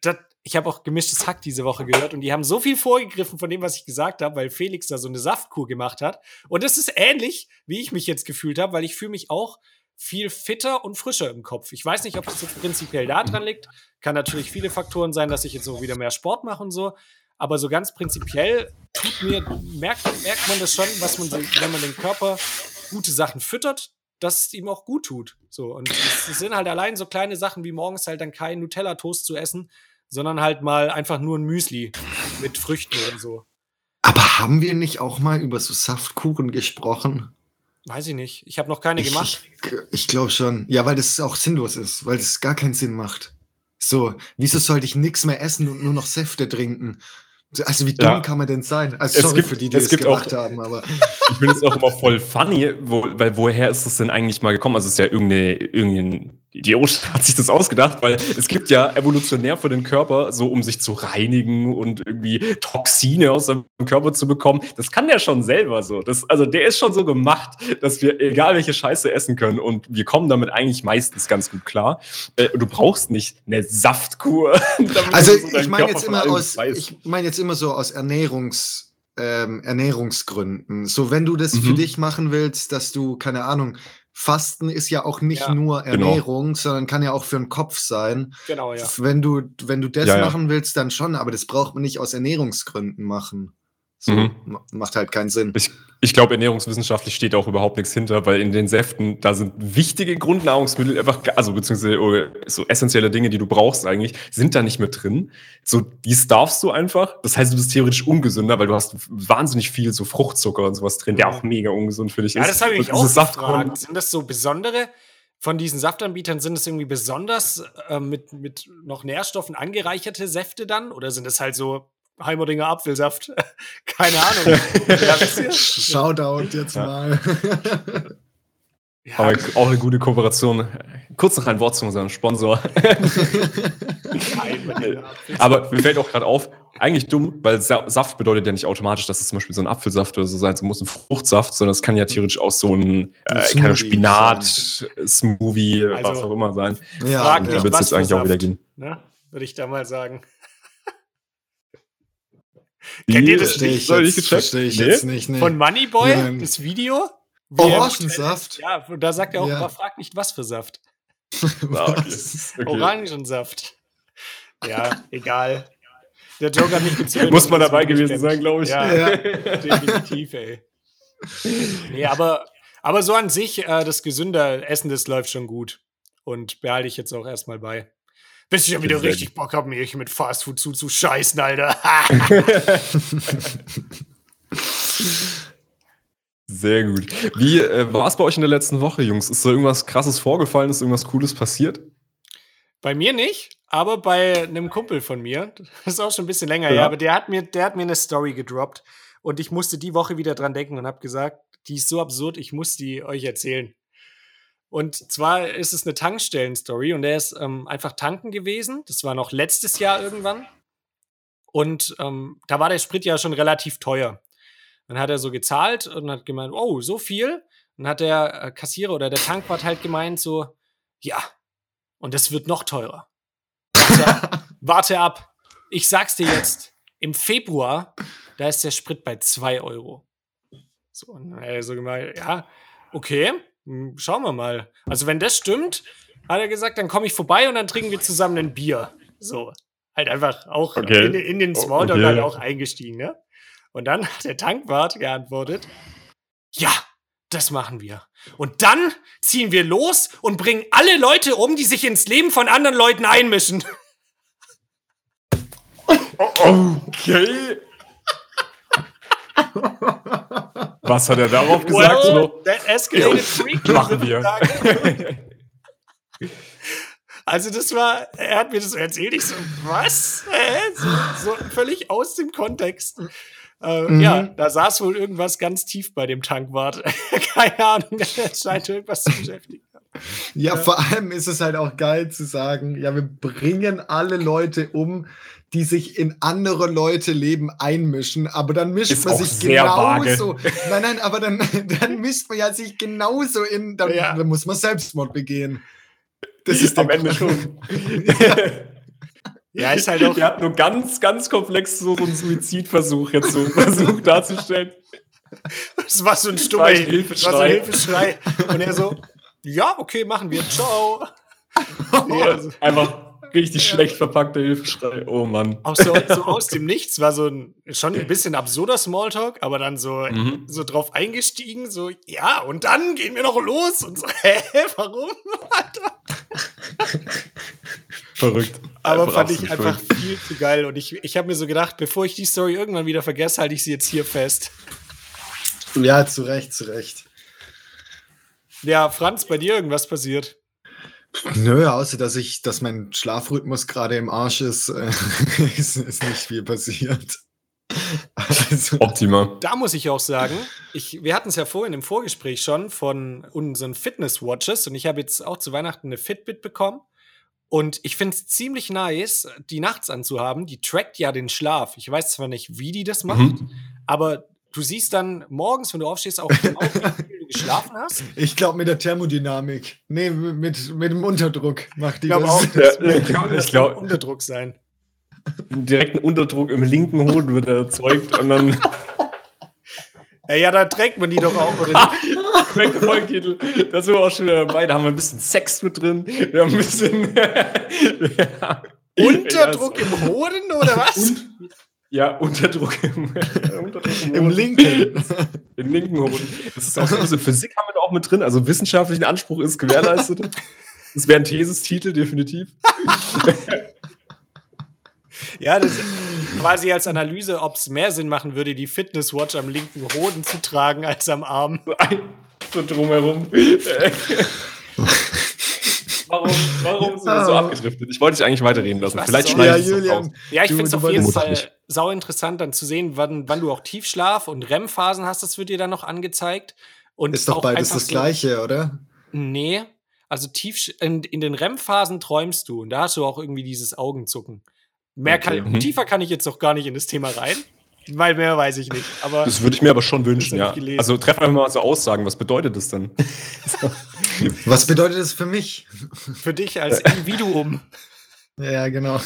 das, ich habe auch gemischtes Hack diese Woche gehört und die haben so viel vorgegriffen von dem, was ich gesagt habe, weil Felix da so eine Saftkur gemacht hat. Und das ist ähnlich, wie ich mich jetzt gefühlt habe, weil ich fühle mich auch viel fitter und frischer im Kopf. Ich weiß nicht, ob es jetzt prinzipiell daran liegt. Kann natürlich viele Faktoren sein, dass ich jetzt noch wieder mehr Sport mache und so. Aber so ganz prinzipiell tut mir, merkt, merkt man das schon, was man, so, wenn man den Körper gute Sachen füttert, dass es ihm auch gut tut. So, und es es sind halt allein so kleine Sachen wie morgens halt dann kein Nutella-Toast zu essen, sondern halt mal einfach nur ein Müsli mit Früchten oder so. Aber haben wir nicht auch mal über so Saftkuchen gesprochen? Weiß ich nicht. Ich habe noch keine gemacht. Ich, ich glaube schon. Ja, weil das auch sinnlos ist, weil das gar keinen Sinn macht. So, wieso sollte ich nichts mehr essen und nur noch Säfte trinken? Also wie dumm Ja. kann man denn sein? Also Es sorry gibt- für die, die es es gemacht auch- haben, aber Ich finde es auch immer voll funny, wo, weil woher ist das denn eigentlich mal gekommen? Also es ist ja irgendeine, irgendein Idiot hat sich das ausgedacht, weil es gibt ja evolutionär für den Körper, so um sich zu reinigen und irgendwie Toxine aus seinem Körper zu bekommen. Das kann der schon selber so. Das, also der ist schon so gemacht, dass wir egal welche Scheiße essen können und wir kommen damit eigentlich meistens ganz gut klar. Äh, du brauchst nicht eine Saftkur. Also so ich meine jetzt immer aus, befreist. ich meine jetzt immer so aus Ernährungs, ähm, Ernährungsgründen. So, wenn du das für Mhm. dich machen willst, dass du, keine Ahnung, Fasten ist ja auch nicht Ja, nur genau. Ernährung, sondern kann ja auch für den Kopf sein. Genau, ja. Wenn du, wenn du das Ja, machen willst, dann schon, aber das braucht man nicht aus Ernährungsgründen machen. So, Mhm. ma- macht halt keinen Sinn. Ich, ich glaube, ernährungswissenschaftlich steht auch überhaupt nichts hinter, weil in den Säften, da sind wichtige Grundnahrungsmittel einfach, also beziehungsweise oder so essentielle Dinge, die du brauchst eigentlich, sind da nicht mit drin. So, die darfst du einfach. Das heißt, du bist theoretisch ungesünder, weil du hast wahnsinnig viel so Fruchtzucker und sowas drin, der auch mega ungesund für dich Ja, ist. das habe ich Und auch gefragt. Sind das so besondere von diesen Saftanbietern, sind das irgendwie besonders äh, mit, mit noch Nährstoffen angereicherte Säfte dann? Oder sind das halt so Heimeringer Apfelsaft? Keine Ahnung. Shoutout jetzt Ja. mal. Ja, Aber auch eine gute Kooperation. Kurz noch ein Wort zu unserem Sponsor. Aber mir fällt auch gerade auf, eigentlich dumm, weil Sa Saft bedeutet ja nicht automatisch, dass es zum Beispiel so ein Apfelsaft oder so sein muss, ein Fruchtsaft, sondern es kann ja theoretisch auch so ein, Ein äh, Smoothie keine Spinat, Smoothie, was Also, auch immer sein. ja, frag da wird es jetzt eigentlich auch wieder gehen. Ne? Würde ich da mal sagen. Kennt ihr das nicht? ich, Soll ich verstehe ich Nee? jetzt nicht. Nee. Von Moneyboy, Nein. das Video. Orangensaft? Ja, und da sagt er auch, Ja. frag nicht, was für Saft. Was? Okay. Orangensaft. Ja, egal. Der Joker hat nicht gezählt. Muss man dabei gewesen sein, glaube ich. Ja, Ja. definitiv, ey. Nee, aber, aber so an sich, äh, das gesünder Essen, das läuft schon gut. Und behalte ich jetzt auch erstmal bei. Bis ich ja wieder richtig Bock habe, mir hier mit Fastfood zuzuscheißen, Alter. Sehr gut. Wie äh, war es bei euch in der letzten Woche, Jungs? Ist da irgendwas krasses vorgefallen? Ist irgendwas Cooles passiert? Bei mir nicht, aber bei einem Kumpel von mir, das ist auch schon ein bisschen länger ja. her, aber der hat, mir, der hat mir eine Story gedroppt und ich musste die Woche wieder dran denken und habe gesagt, die ist so absurd, ich muss die euch erzählen. Und zwar ist es eine Tankstellen-Story und er ist ähm, einfach tanken gewesen. Das war noch letztes Jahr irgendwann. Und ähm, da war der Sprit ja schon relativ teuer. Dann hat er so gezahlt und hat gemeint, oh, so viel. Und hat der äh, Kassierer oder der Tankwart halt gemeint, so, ja, und das wird noch teurer. Warte, warte ab. Ich sag's dir jetzt, im Februar, da ist der Sprit bei 2 Euro. So, und er so gemeint, ja, okay, schauen wir mal. Also, wenn das stimmt, hat er gesagt, dann komme ich vorbei und dann trinken wir zusammen ein Bier. So. Halt einfach auch okay. in, in, den Smalltalk okay. halt auch eingestiegen, ne? Und dann hat der Tankwart geantwortet: Ja, das machen wir. Und dann ziehen wir los und bringen alle Leute um, die sich ins Leben von anderen Leuten einmischen. Okay. Was hat er darauf gesagt? Well, so, that escalated machen wir. Also das war, er hat mir das erzählt, ich so, was? So, so völlig aus dem Kontext. Äh, mhm. Ja, da saß wohl irgendwas ganz tief bei dem Tankwart. Keine Ahnung, er scheint irgendwas zu beschäftigen. Ja, ja, vor allem ist es halt auch geil zu sagen, ja, wir bringen alle Leute um, die sich in andere Leute Leben einmischen, aber dann mischt ist man sich genauso. Nein, nein, aber dann, dann mischt man ja sich genauso in, dann, ja. dann muss man Selbstmord begehen. Das ist am Ende schon. ja. ja, ist halt auch. Er hat nur ganz, ganz komplex so einen Suizidversuch jetzt so versucht darzustellen. Das war so ein stummer Hilfeschrei. So Hilfeschrei. Und er so, ja, okay, machen wir. Ciao. Ja. Einfach richtig ja. schlecht verpackter Hilfeschrei. Oh Mann. Auch so, so, aus dem Nichts war so ein schon ein bisschen absurder Smalltalk, aber dann so, mhm. so drauf eingestiegen, so, ja, und dann gehen wir noch los. Und so, hä, warum? Verrückt. Aber einfach fand ich einfach verrückt. viel zu geil. Und ich, ich habe mir so gedacht, bevor ich die Story irgendwann wieder vergesse, halte ich sie jetzt hier fest. Ja, zu Recht, zu Recht. Ja, Franz, bei dir irgendwas passiert? Nö, außer dass ich, dass mein Schlafrhythmus gerade im Arsch ist, äh, ist, ist, nicht viel passiert. Also, Optimal. Da muss ich auch sagen, ich, wir hatten es ja vorhin im Vorgespräch schon von unseren Fitness-Watches und ich habe jetzt auch zu Weihnachten eine Fitbit bekommen. Und ich finde es ziemlich nice, die nachts anzuhaben. Die trackt ja den Schlaf. Ich weiß zwar nicht, wie die das macht, mhm. aber du siehst dann morgens, wenn du aufstehst, auch genau, wie viel du geschlafen hast. Ich glaube mit der Thermodynamik. Nee, mit, mit dem Unterdruck macht die ich das. Auch, das ja, ich glaube, das glaub, Unterdruck sein. Direkten Unterdruck im linken Hoden wird erzeugt und dann. Ja, ja, da trägt man die doch auch, oder nicht? Sind wir auch schon wieder dabei. Da haben wir ein bisschen Sex mit drin. Wir haben ein bisschen. ja. Unterdruck im Hoden, oder was? Und, ja, Unterdruck im, Unterdruck im, Im linken. Im linken Hoden. Das ist auch so, also Physik haben wir da auch mit drin. Also wissenschaftlichen Anspruch ist gewährleistet. Das wäre ein Thesistitel, definitiv. ja, das ist quasi als Analyse, ob es mehr Sinn machen würde, die Fitnesswatch am linken Hoden zu tragen als am Arm. So drumherum. Warum, warum sind wir so abgedriftet? Ich wollte dich eigentlich weiterreden lassen. Vielleicht schneide ich es Julian, Ja, ich finde es auf jeden Fall sau interessant, dann zu sehen, wann, wann du auch Tiefschlaf und REM-Phasen hast. Das wird dir dann noch angezeigt. Und ist doch beides das so, Gleiche, oder? Nee. Also tief in, in den REM-Phasen träumst du und da hast du auch irgendwie dieses Augenzucken. Mehr okay. kann, mhm. tiefer kann ich jetzt noch gar nicht in das Thema rein. Weil mehr weiß ich nicht. Aber das würde ich mir aber schon wünschen, ja. Also treffen wir mal so Aussagen. Was bedeutet das denn? Was bedeutet das für mich? Für dich als Individuum. Ja, genau.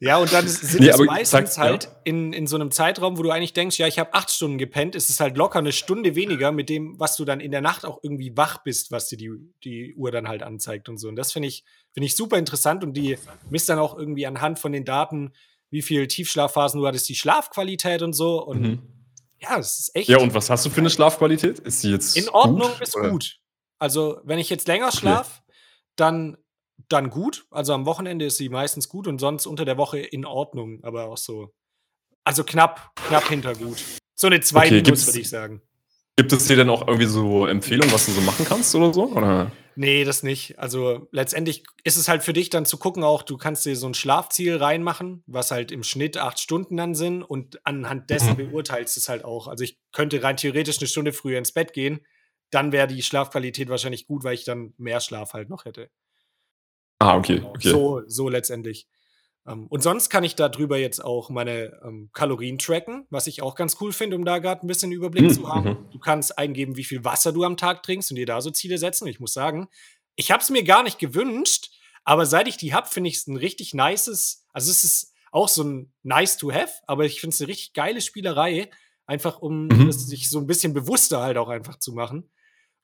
Ja, und dann sind nee, es meistens halt ja. in, in so einem Zeitraum, wo du eigentlich denkst, ja, ich habe acht Stunden gepennt, ist es halt locker eine Stunde weniger mit dem, was du dann in der Nacht auch irgendwie wach bist, was dir die, die Uhr dann halt anzeigt und so. Und das finde ich, finde ich super interessant und die misst dann auch irgendwie anhand von den Daten, wie viel Tiefschlafphasen du hattest, die Schlafqualität und so. Und mhm. ja, das ist echt. Ja, und was hast du für eine Schlafqualität? Ist sie jetzt. In Ordnung gut, bis oder? gut. Also, wenn ich jetzt länger schlafe, okay. dann, dann gut. Also am Wochenende ist sie meistens gut und sonst unter der Woche in Ordnung, aber auch so. Also knapp, knapp hinter gut. So eine 2 okay, minus, würde ich sagen. Gibt es dir denn auch irgendwie so Empfehlungen, was du so machen kannst oder so? Oder? Nee, das nicht. Also letztendlich ist es halt für dich dann zu gucken auch, du kannst dir so ein Schlafziel reinmachen, was halt im Schnitt acht Stunden dann sind und anhand dessen Mhm. beurteilst du es halt auch. Also ich könnte rein theoretisch eine Stunde früher ins Bett gehen, dann wäre die Schlafqualität wahrscheinlich gut, weil ich dann mehr Schlaf halt noch hätte. Ah, okay, okay. So, so letztendlich. Ähm, und sonst kann ich darüber jetzt auch meine ähm, Kalorien tracken, was ich auch ganz cool finde, um da gerade ein bisschen Überblick Mhm, zu haben. mhm. Du kannst eingeben, wie viel Wasser du am Tag trinkst und dir da so Ziele setzen. Und ich muss sagen, ich habe es mir gar nicht gewünscht, aber seit ich die habe, finde ich es ein richtig nices, also es ist auch so ein nice to have, aber ich finde es eine richtig geile Spielerei, einfach um Mhm. es sich so ein bisschen bewusster halt auch einfach zu machen.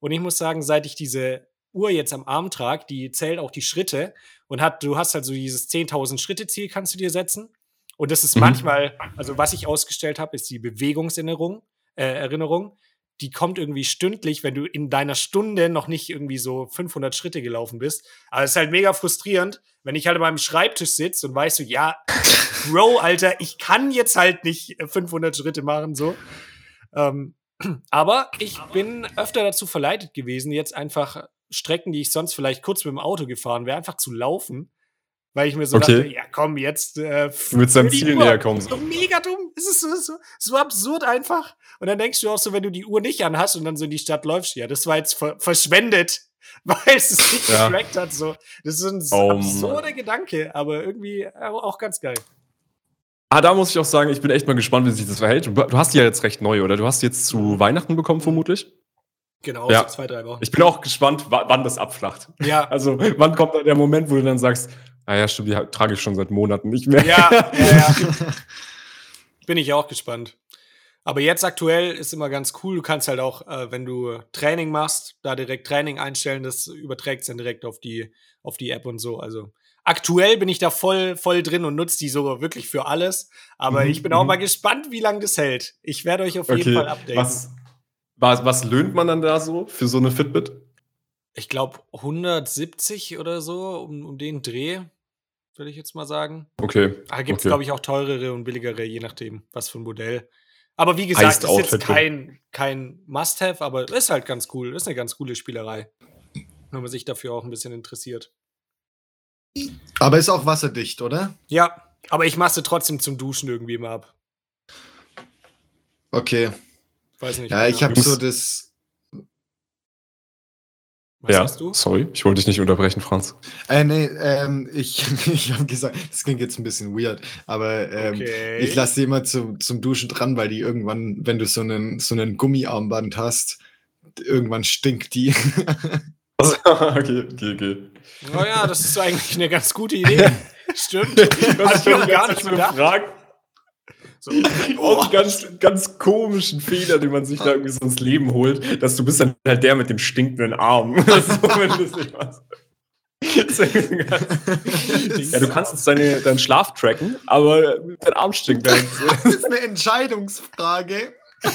Und ich muss sagen, seit ich diese Uhr jetzt am Arm trage, die zählt auch die Schritte und hat, du hast halt so dieses 10.000 Schritte Ziel kannst du dir setzen. Und das ist Mhm. manchmal, also was ich ausgestellt habe, ist die Bewegungserinnerung, äh, Erinnerung. Die kommt irgendwie stündlich, wenn du in deiner Stunde noch nicht irgendwie so 500 Schritte gelaufen bist. Aber es ist halt mega frustrierend, wenn ich halt an meinem Schreibtisch sitze und weißt du, ja, Bro, Alter, ich kann jetzt halt nicht äh, 500 Schritte machen, so. Ähm, aber ich bin öfter dazu verleitet gewesen, jetzt einfach Strecken, die ich sonst vielleicht kurz mit dem Auto gefahren wäre, einfach zu laufen. Weil ich mir so Okay. dachte, ja komm, jetzt äh, für die Ziel näher kommen. Ist doch mega dumm. Es ist so, so, so absurd einfach. Und dann denkst du auch so, wenn du die Uhr nicht anhast und dann so in die Stadt läufst, ja, das war jetzt ver verschwendet, weil es es nicht Ja. getrackt hat. So. Das ist ein Oh, absurder Gedanke, aber irgendwie auch ganz geil. Ah, da muss ich auch sagen, ich bin echt mal gespannt, wie sich das verhält. Du, du hast die ja jetzt recht neu, oder? Du hast die jetzt zu Weihnachten bekommen, vermutlich. Genau, Ja. so zwei, drei Wochen. Ich bin auch gespannt, wa- wann das abflacht. ja, Also, wann kommt da der Moment, wo du dann sagst, ah ja, stimmt, die trage ich schon seit Monaten nicht mehr. ja, ja, ja. Bin ich auch gespannt. Aber jetzt aktuell ist immer ganz cool. Du kannst halt auch, äh, wenn du Training machst, da direkt Training einstellen. Das überträgt dann direkt auf die, auf die App und so. Also aktuell bin ich da voll, voll drin und nutze die so wirklich für alles. Aber Mhm, ich bin auch mhm. mal gespannt, wie lange das hält. Ich werde euch auf jeden Okay, Fall updaten. was, was, was löhnt man dann da so für so eine Fitbit? Ich glaube 170 oder so, um, um den Dreh, würde ich jetzt mal sagen. Okay. Da gibt es, Okay. glaube ich, auch teurere und billigere, je nachdem, was für ein Modell. Aber wie gesagt, Heißt ist jetzt Outfit. kein, kein Must-Have, aber ist halt ganz cool. Ist eine ganz coole Spielerei. Wenn man sich dafür auch ein bisschen interessiert. Aber ist auch wasserdicht, oder? Ja, aber ich mache sie trotzdem zum Duschen irgendwie immer ab. Okay. Weiß nicht. Ja, ich habe so das. Was ja, hast du? sorry, ich wollte dich nicht unterbrechen, Franz. Äh, nee, ähm, ich, ich habe gesagt, das klingt jetzt ein bisschen weird, aber ähm, Okay. ich lasse die immer zum, zum Duschen dran, weil die irgendwann, wenn du so einen, so einen Gummiarmband hast, irgendwann stinkt die. okay, okay, okay. Oh ja, das ist eigentlich eine ganz gute Idee. Stimmt. Hab ich noch gar nicht bedacht. gefragt. So. Einen ganz, ganz komischen Fehler, den man sich da irgendwie so ins Leben holt, dass du bist dann halt der mit dem stinkenden Arm. so, ja, du kannst jetzt deine, deinen Schlaf tracken, aber dein Arm stinkt halt. Das ist eine Entscheidungsfrage.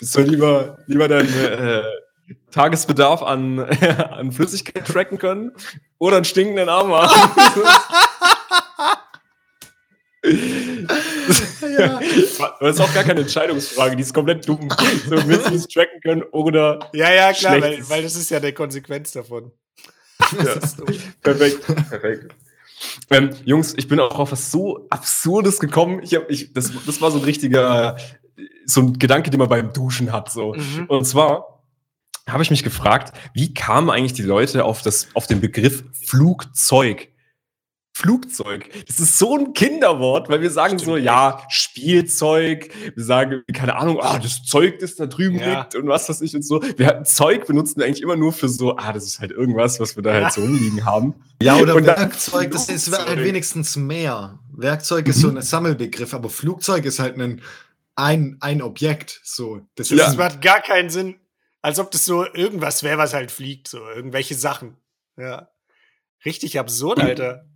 Bist du lieber, lieber deinen äh, Tagesbedarf an, an Flüssigkeit tracken können oder einen stinkenden Arm haben? Ja. Das ist auch gar keine Entscheidungsfrage, die ist komplett dumm. So, willst du es tracken können oder. Ja, ja, klar, weil, weil das ist ja eine Konsequenz davon. Ja. Perfekt. Perfekt. Ähm, Jungs, ich bin auch auf was so Absurdes gekommen. Ich hab, ich, das, das war so ein richtiger, so ein Gedanke, den man beim Duschen hat. So. Mhm. Und zwar habe ich mich gefragt, wie kamen eigentlich die Leute auf, das, auf den Begriff Flugzeug? Flugzeug. Das ist so ein Kinderwort, weil wir sagen so, Stimmt, ja, Spielzeug. Wir sagen, keine Ahnung, ah, das Zeug, das da drüben Ja. liegt und was weiß ich und so. Wir hatten Zeug benutzen wir eigentlich immer nur für so, ah, das ist halt irgendwas, was wir da halt so rumliegen haben. Ja, oder Und Werkzeug, das ist halt wenigstens mehr. Werkzeug ist so ein Sammelbegriff, aber Flugzeug ist halt ein, ein, ein Objekt. So. Das ist Ja. Das macht gar keinen Sinn. Als ob das so irgendwas wäre, was halt fliegt, so irgendwelche Sachen. Ja. Richtig absurd, Alter.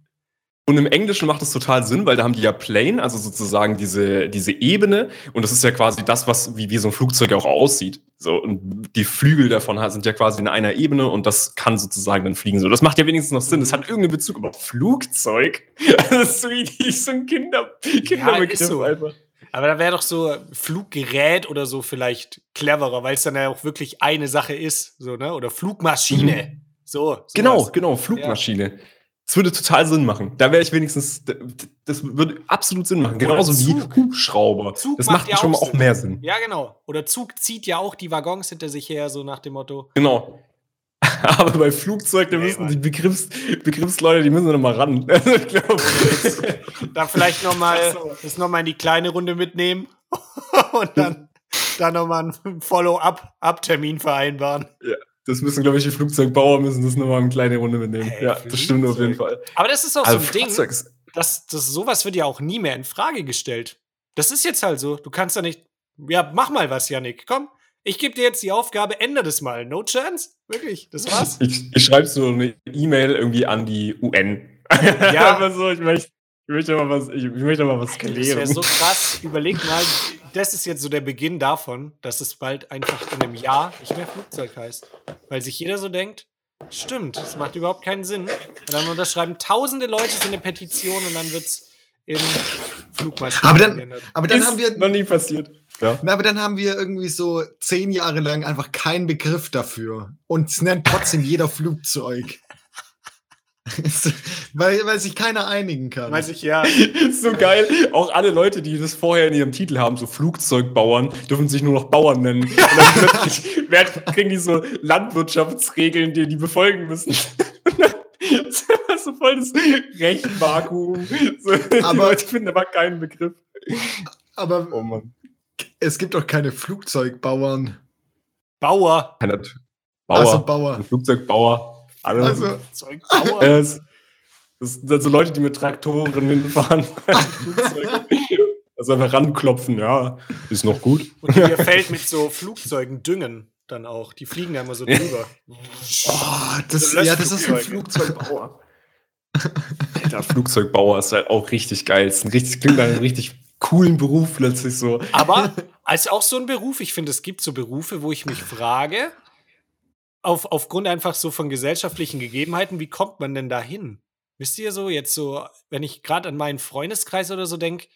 Und im Englischen macht es total Sinn, weil da haben die ja Plane, also sozusagen diese, diese Ebene. Und das ist ja quasi das, was, wie, wie so ein Flugzeug auch aussieht. So, und die Flügel davon sind ja quasi in einer Ebene und das kann sozusagen dann fliegen. So, das macht ja wenigstens noch Sinn. Das hat irgendeinen Bezug, aber Flugzeug? Das ist so wie so ein Kinder, Kinderbegriff ist so. einfach. Aber da wäre doch so Fluggerät oder so vielleicht cleverer, weil es dann ja auch wirklich eine Sache ist, so, ne? Oder Flugmaschine. So. sowas. Genau, genau, Flugmaschine. Das würde total Sinn machen. Da wäre ich wenigstens, das würde absolut Sinn machen. Genauso wie Zug. Hubschrauber. Zug das macht macht ja schon mal auch Sinn. mehr Sinn. Ja, genau. Oder Zug zieht ja auch die Waggons hinter sich her, so nach dem Motto. Genau. Aber bei Flugzeug, da Nee, müssen Mann. die Begriffs, Begriffsleute, die müssen noch mal ran. Also Da vielleicht nochmal das noch mal in die kleine Runde mitnehmen und dann, dann nochmal einen Follow-up-Termin vereinbaren. Das müssen, glaube ich, die Flugzeugbauer müssen das nochmal in kleine Runde mitnehmen. Hey, ja, das stimmt auf jeden Fall. Aber das ist auch Also so ein Ding. Flugzeug ist, das, das, sowas wird ja auch nie mehr in Frage gestellt. Das ist jetzt halt so. Du kannst da nicht. Ja, mach mal was, Yannick. Komm, ich gebe dir jetzt die Aufgabe, ändere das mal. No chance? Wirklich, das war's. ich, ich schreibe so eine E-Mail irgendwie an die UN. Ja. Aber so, ich möchte, möchte mal was, ich, ich möchte mal was Das wäre klären. so krass. Überleg mal, das ist jetzt so der Beginn davon, dass es bald einfach in einem Jahr nicht mehr Flugzeug heißt. Weil sich jeder so denkt, stimmt, das macht überhaupt keinen Sinn. Und dann unterschreiben tausende Leute so eine Petition und dann wird's in Flugmaschinen Aber dann- geändert. Aber dann ist haben wir noch nie passiert. Ja. Na, aber dann haben wir irgendwie so zehn Jahre lang einfach keinen Begriff dafür. Und es nennt trotzdem jeder Flugzeug. weil, weil sich keiner einigen kann. Weiß ich ja. Ist so geil. Auch alle Leute, die das vorher in ihrem Titel haben, so Flugzeugbauern, dürfen sich nur noch Bauern nennen. Und dann plötzlich werden, kriegen die so Landwirtschaftsregeln, die die befolgen müssen. Das ist so voll das Rechtvakuum. So, die Aber- Leute finden aber keinen Begriff. aber Oh Mann. es gibt doch keine Flugzeugbauern. Bauer. Keiner- Also Bauer. Bauer. Flugzeugbauer. Also. Äh, es- das sind dann so Leute, die mit Traktoren hinfahren. also einfach ranklopfen, ja, ist noch gut. Und ihr Feld mit so Flugzeugen düngen dann auch. Die fliegen da immer so drüber. oh, das, So ja, das ist ein. Flugzeugbauer. Alter, Flugzeugbauer ist halt auch richtig geil. Ist ein richtig, klingt nach einem richtig coolen Beruf plötzlich so. Aber als auch so ein Beruf, ich finde, es gibt so Berufe, wo ich mich frage, auf, aufgrund einfach so von gesellschaftlichen Gegebenheiten, wie kommt man denn da hin? Wisst ihr so, jetzt so, wenn ich gerade an meinen Freundeskreis oder so denke,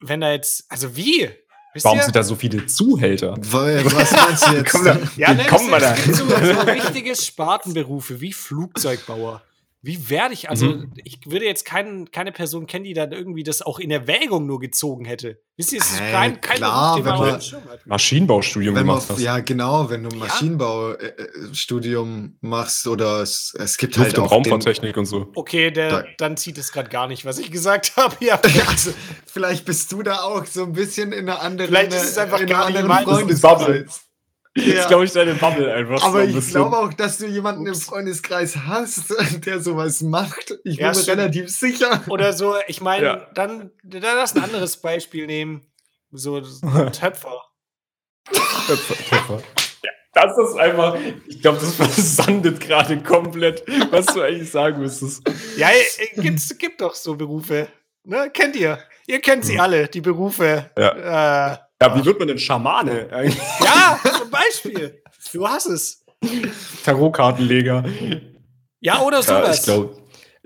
wenn da jetzt, also wie? Wisst Warum ihr? sind da so viele Zuhälter? Weil, was meinst du jetzt? Komm da- Ja, ne, kommt man da? das sind So, so richtige Spartenberufe wie Flugzeugbauer. Wie werde ich, also Mhm. ich würde jetzt kein, keine Person kennen, die dann irgendwie das auch in Erwägung nur gezogen hätte. Wisst ihr, es ist Hä, kein, kein klar, man wenn man-. Maschinenbaustudium Wenn man, gemacht hast. ja, genau, wenn du ein Maschinenbaustudium machst oder es, es gibt Luft- halt und auch den, Raumfahrttechnik und so. Okay, der, Da- dann zieht es gerade gar nicht, was ich gesagt habe. Ja, also, vielleicht bist du da auch so ein bisschen in einer anderen, Vielleicht ist es einfach in nicht anderen meins. Ja. ist, glaube ich, deine Bubble einfach. so Aber ein ich glaube auch, dass du jemanden im Ups. Freundeskreis hast, der sowas macht. Ich Ja, bin mir stimmt. relativ sicher. Oder so, ich meine, Ja. dann, dann lass ein anderes Beispiel nehmen. So so ein Töpfer. Töpfer. Ja, das ist einfach, ich glaube, das versandet gerade komplett, was du eigentlich sagen müsstest. Ja, äh, gibt's, gibt doch so Berufe. Ne? Kennt ihr? Ihr kennt sie alle, die Berufe. Ja. Äh, Ja, wie wird man denn Schamane? eigentlich? ja, zum Beispiel. Du hast es. Tarotkartenleger. Ja, oder Ja, sowas. ich glaube.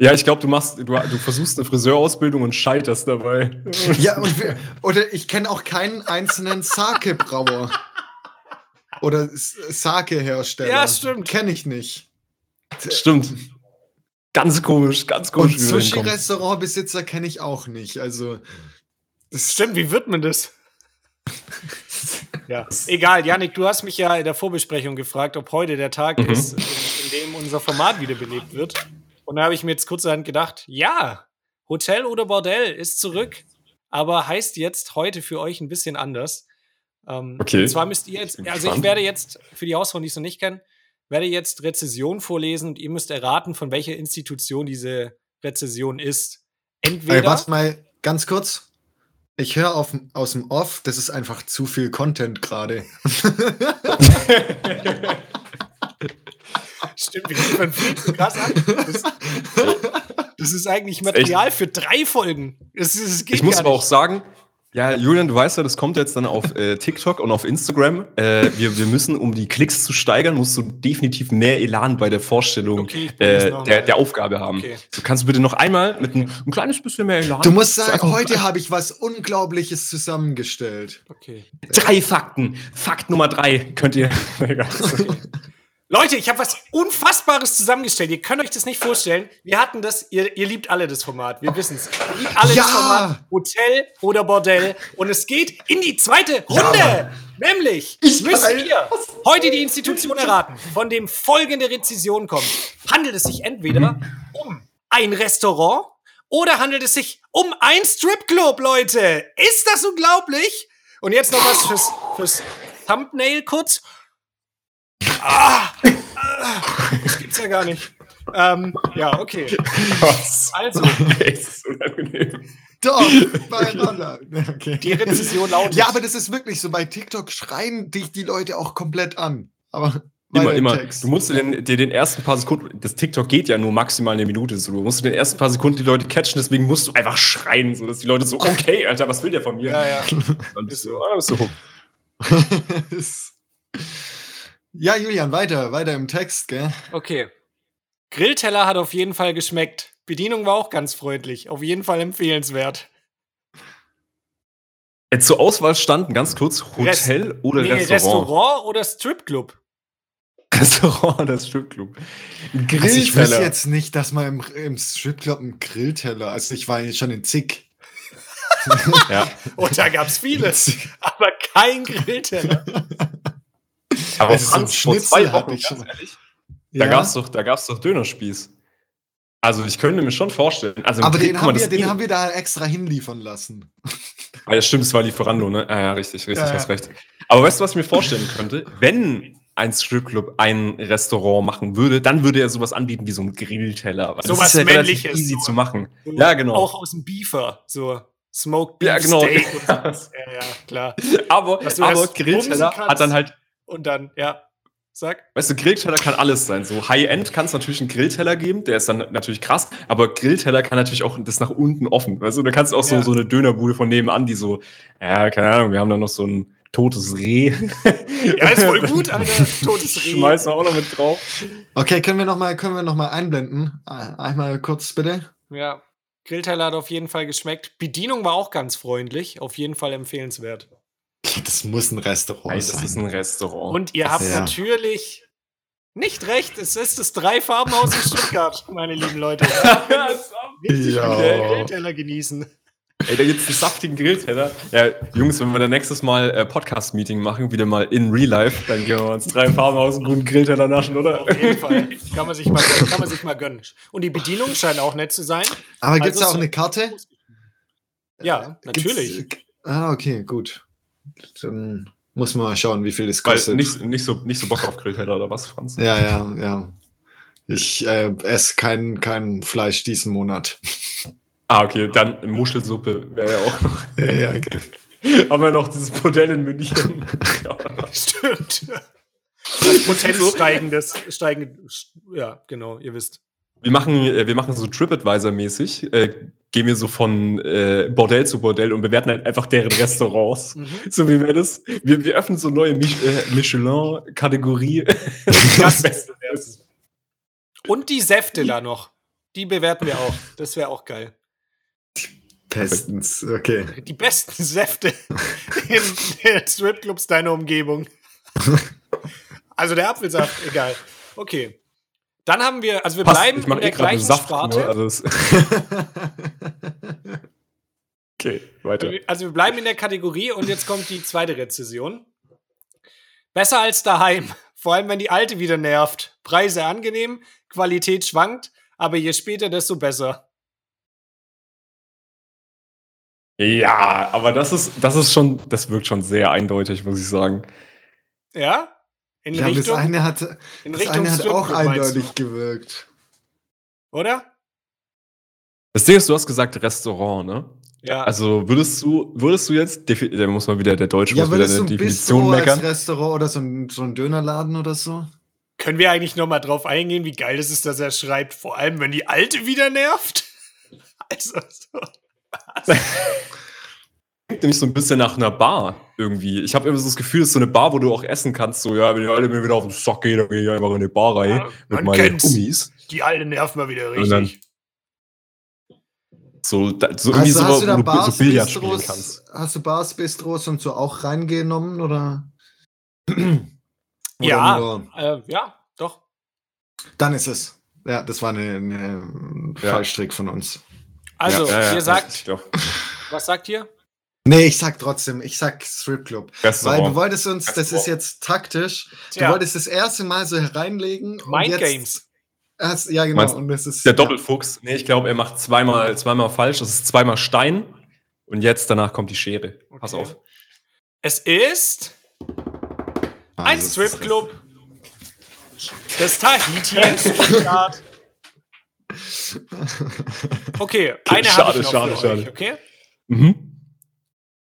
Ja, ich glaube, du machst, du, du versuchst eine Friseurausbildung und scheiterst dabei. Ja, und wir, oder ich kenne auch keinen einzelnen Sake-Brauer. Oder Sake-Hersteller. Ja, stimmt. Kenne ich nicht. Stimmt. Ganz komisch, ganz komisch. Und. Sushi-Restaurantbesitzer kenne ich auch nicht. Also, das Stimmt, wie wird man das? ja, egal. Janik, du hast mich ja in der Vorbesprechung gefragt, ob heute der Tag Mhm. ist, in, in dem unser Format wiederbelebt wird. Und da habe ich mir jetzt kurzerhand gedacht, ja, Hotel oder Bordell ist zurück, aber heißt jetzt heute für euch ein bisschen anders. Ähm, Okay. Und zwar müsst ihr jetzt, also ich werde jetzt, für die Hausfrauen, die es noch nicht kennen, werde jetzt Rezession vorlesen und ihr müsst erraten, von welcher Institution diese Rezession ist. Entweder. Ey, warte mal, ganz kurz. Ich höre aus dem Off, das ist einfach zu viel Content gerade. Stimmt, wie man fliegt so krass an. Das, das ist eigentlich Material für drei Folgen. Das, das geht Ich muss aber auch nicht. sagen, Ja, Julian, du weißt ja, das kommt jetzt dann auf äh, TikTok und auf Instagram. Äh, wir, wir müssen, um die Klicks zu steigern, musst du definitiv mehr Elan bei der Vorstellung Okay, äh, der, der Aufgabe haben. Okay. So kannst du bitte noch einmal mit ein, ein kleines bisschen mehr Elan. Du musst sagen, heute habe ich was Unglaubliches zusammengestellt. Okay. drei Fakten. Fakt Nummer drei könnt ihr. Leute, ich habe was Unfassbares zusammengestellt. Ihr könnt euch das nicht vorstellen. Wir hatten das, ihr, ihr liebt alle das Format. Wir wissen es. Ihr liebt alle Ja! das Format Hotel oder Bordell. Und es geht in die zweite Runde. Nämlich müssen wir heute die Institution erraten, von dem folgende Rezession kommt. Handelt es sich entweder um ein Restaurant oder handelt es sich um ein Stripclub, Leute? Ist das unglaublich? Und jetzt noch was fürs, fürs Thumbnail kurz. Ah, ah, das gibt's ja gar nicht. Ähm, ja, okay. Was? Also, ist unangenehm. Doch, beieinander. Okay. die Rezession lautet. Ja, aber das ist wirklich so. Bei TikTok schreien dich die Leute auch komplett an. Aber Immer, immer. Text. Du musst dir den, dir den ersten paar Sekunden, das TikTok geht ja nur maximal eine Minute, so. Du musst den ersten paar Sekunden die Leute catchen, deswegen musst du einfach schreien, so dass die Leute so, okay, Alter, was will der von mir? ja, ja. Dann bist du, ah, bist du hooked. Ja, Julian, weiter, weiter im Text, gell? Okay. Grillteller hat auf jeden Fall geschmeckt. Bedienung war auch ganz freundlich. Auf jeden Fall empfehlenswert. Jetzt zur Auswahl standen ganz kurz Hotel oder Nee, Restaurant. Restaurant oder Stripclub? Restaurant oder Stripclub. Ein Also ich Grillteller. jetzt nicht, dass man im, im Stripclub einen Grillteller, also ich war jetzt schon in Zick. ja. Und da gab's viele. aber kein Grillteller. Aber Also so ein Franz, vor Schnitzel zwei Wochen, ich schon. ehrlich, da gab's doch, da gab's doch Dönerspieß. Also ich könnte mir schon vorstellen. Also Aber Krieg, den haben, mal, wir, den haben wir da extra hinliefern lassen. Ah, ja, stimmt, es war Lieferando, ne? Ah, ja, richtig, richtig, Ja, hast ja. recht. Aber weißt du, was ich mir vorstellen könnte? Wenn ein Stripclub ein Restaurant machen würde, dann würde er sowas anbieten wie so ein Grillteller. Sowas das ist ja Männliches, easy so. zu machen. Ja, genau. Auch aus dem Beefer. So Smoked Beef Ja, genau. Steak. Und sowas. ja, ja, klar. aber aber Grillteller hat dann halt, Und dann, ja. Sag. weißt du, Grillteller kann alles sein. So High-End kann es natürlich einen Grillteller geben, der ist dann natürlich krass, aber Grillteller kann natürlich auch das nach unten offen. Weißt du, da kannst du auch so, Ja. so eine Dönerbude von nebenan, die so, ja, keine Ahnung, wir haben da noch so ein totes Reh. Ja, ist voll gut, Alter. Totes Reh. Schmeißen wir auch noch mit drauf. Okay, können wir nochmal noch mal einblenden? Einmal kurz bitte. Ja. Grillteller hat auf jeden Fall geschmeckt. Bedienung war auch ganz freundlich. Auf jeden Fall empfehlenswert. Das muss ein Restaurant Das ist sein. ein Restaurant. Und ihr habt Ja. natürlich nicht recht. Es ist das Dreifarbenhaus in Stuttgart, meine lieben Leute. Richtig Ja. Grillteller genießen. Ey, da gibt's einen saftigen Grillteller. Ja, Jungs, wenn wir dann nächstes Mal äh, Podcast-Meeting machen, wieder mal in Real Life, dann gehen wir uns drei Farben aus einen guten Grillteller naschen, oder? Auf jeden Fall. Kann man sich mal, kann man sich mal gönnen. Und die Bedienung scheint auch nett zu sein. Aber gibt es Also auch eine Karte? Ja, natürlich. Gibt's- Ah, okay, gut. Dann muss man mal schauen, wie viel das Weil kostet. nicht, nicht, so, nicht so Bock auf Grillteller oder was, Franz? Ja, ja, ja. Ich äh, esse kein, kein Fleisch diesen Monat. Ah, okay, dann Muschelsuppe wäre ja auch noch. Ja, ja, okay. Haben wir noch dieses Modell in München. ja. Stimmt. Potenz steigendes, steigend, ja, genau, ihr wisst. Wir machen, äh, wir machen so TripAdvisor-mäßig, äh, gehen wir so von äh, Bordell zu Bordell und bewerten halt einfach deren Restaurants. Mhm. So wie wir das. Wir, wir öffnen so neue Mich äh, Michelin-Kategorie. Und die Säfte da noch. Die bewerten wir auch. Das wäre auch geil. Bestens, okay. Die besten Säfte in den Stripclubs deiner Umgebung. Also der Apfelsaft, egal. Okay. Dann haben wir, also wir Passt, bleiben ich mach in der eh gleichen Saft. Sparte. Nur, also okay, weiter. Also wir bleiben in der Kategorie und jetzt kommt die zweite Rezession. Besser als daheim. Vor allem, wenn die alte wieder nervt. Preise angenehm, Qualität schwankt, aber je später, desto besser. Ja, aber das ist, das ist schon, das wirkt schon sehr eindeutig, muss ich sagen. Ja? In Ja, das Richtung, eine hat, in das Richtung eine hat auch eindeutig gewirkt. Oder? Das Ding ist, du hast gesagt Restaurant, ne? Ja. Also würdest du, würdest du jetzt, da muss man wieder, der Deutsche Ja, muss wieder eine ein Definition Bistro als meckern. Restaurant oder so ein, so ein Dönerladen oder so? Können wir eigentlich noch mal drauf eingehen, wie geil das ist, dass er schreibt, vor allem, wenn die alte wieder nervt? Also, so. klingt nämlich so ein bisschen nach einer Bar irgendwie. Ich habe immer so das Gefühl, es ist so eine Bar, wo du auch essen kannst. So, ja, wenn ihr alle mir wieder auf den Sack geht, dann gehe ich einfach in eine Bar rein Ja, mit man meinen. Gummis. Die alte nervt mal wieder richtig. So, da, so irgendwie Also so, hast du da wo Bars, so Billard spielen Bistros, kannst. hast du Bars, Bistros und so auch reingenommen oder? Ja. Oder nur- Äh, ja, doch. Dann ist es. Ja, das war eine, eine Ja. Fallstrick von uns. Also, Ja, ja, ja, ihr sagt, was sagt ihr? Nee, ich sag trotzdem, ich sag Stripclub. Weil du wolltest uns, das ist jetzt taktisch, du Tja, wolltest das erste Mal so hereinlegen. Mind Games. Hast, ja, genau. Meinst- und das ist Der Doppelfuchs. Nee, ich glaube, er macht zweimal, zweimal falsch. Das ist zweimal Stein. Und jetzt danach kommt die Schere. Pass Okay. auf. Es ist ein das ist- Stripclub. Das Tahiti Start. Okay, eine habe Schade, ich noch schade, für schade. euch, okay? Mhm.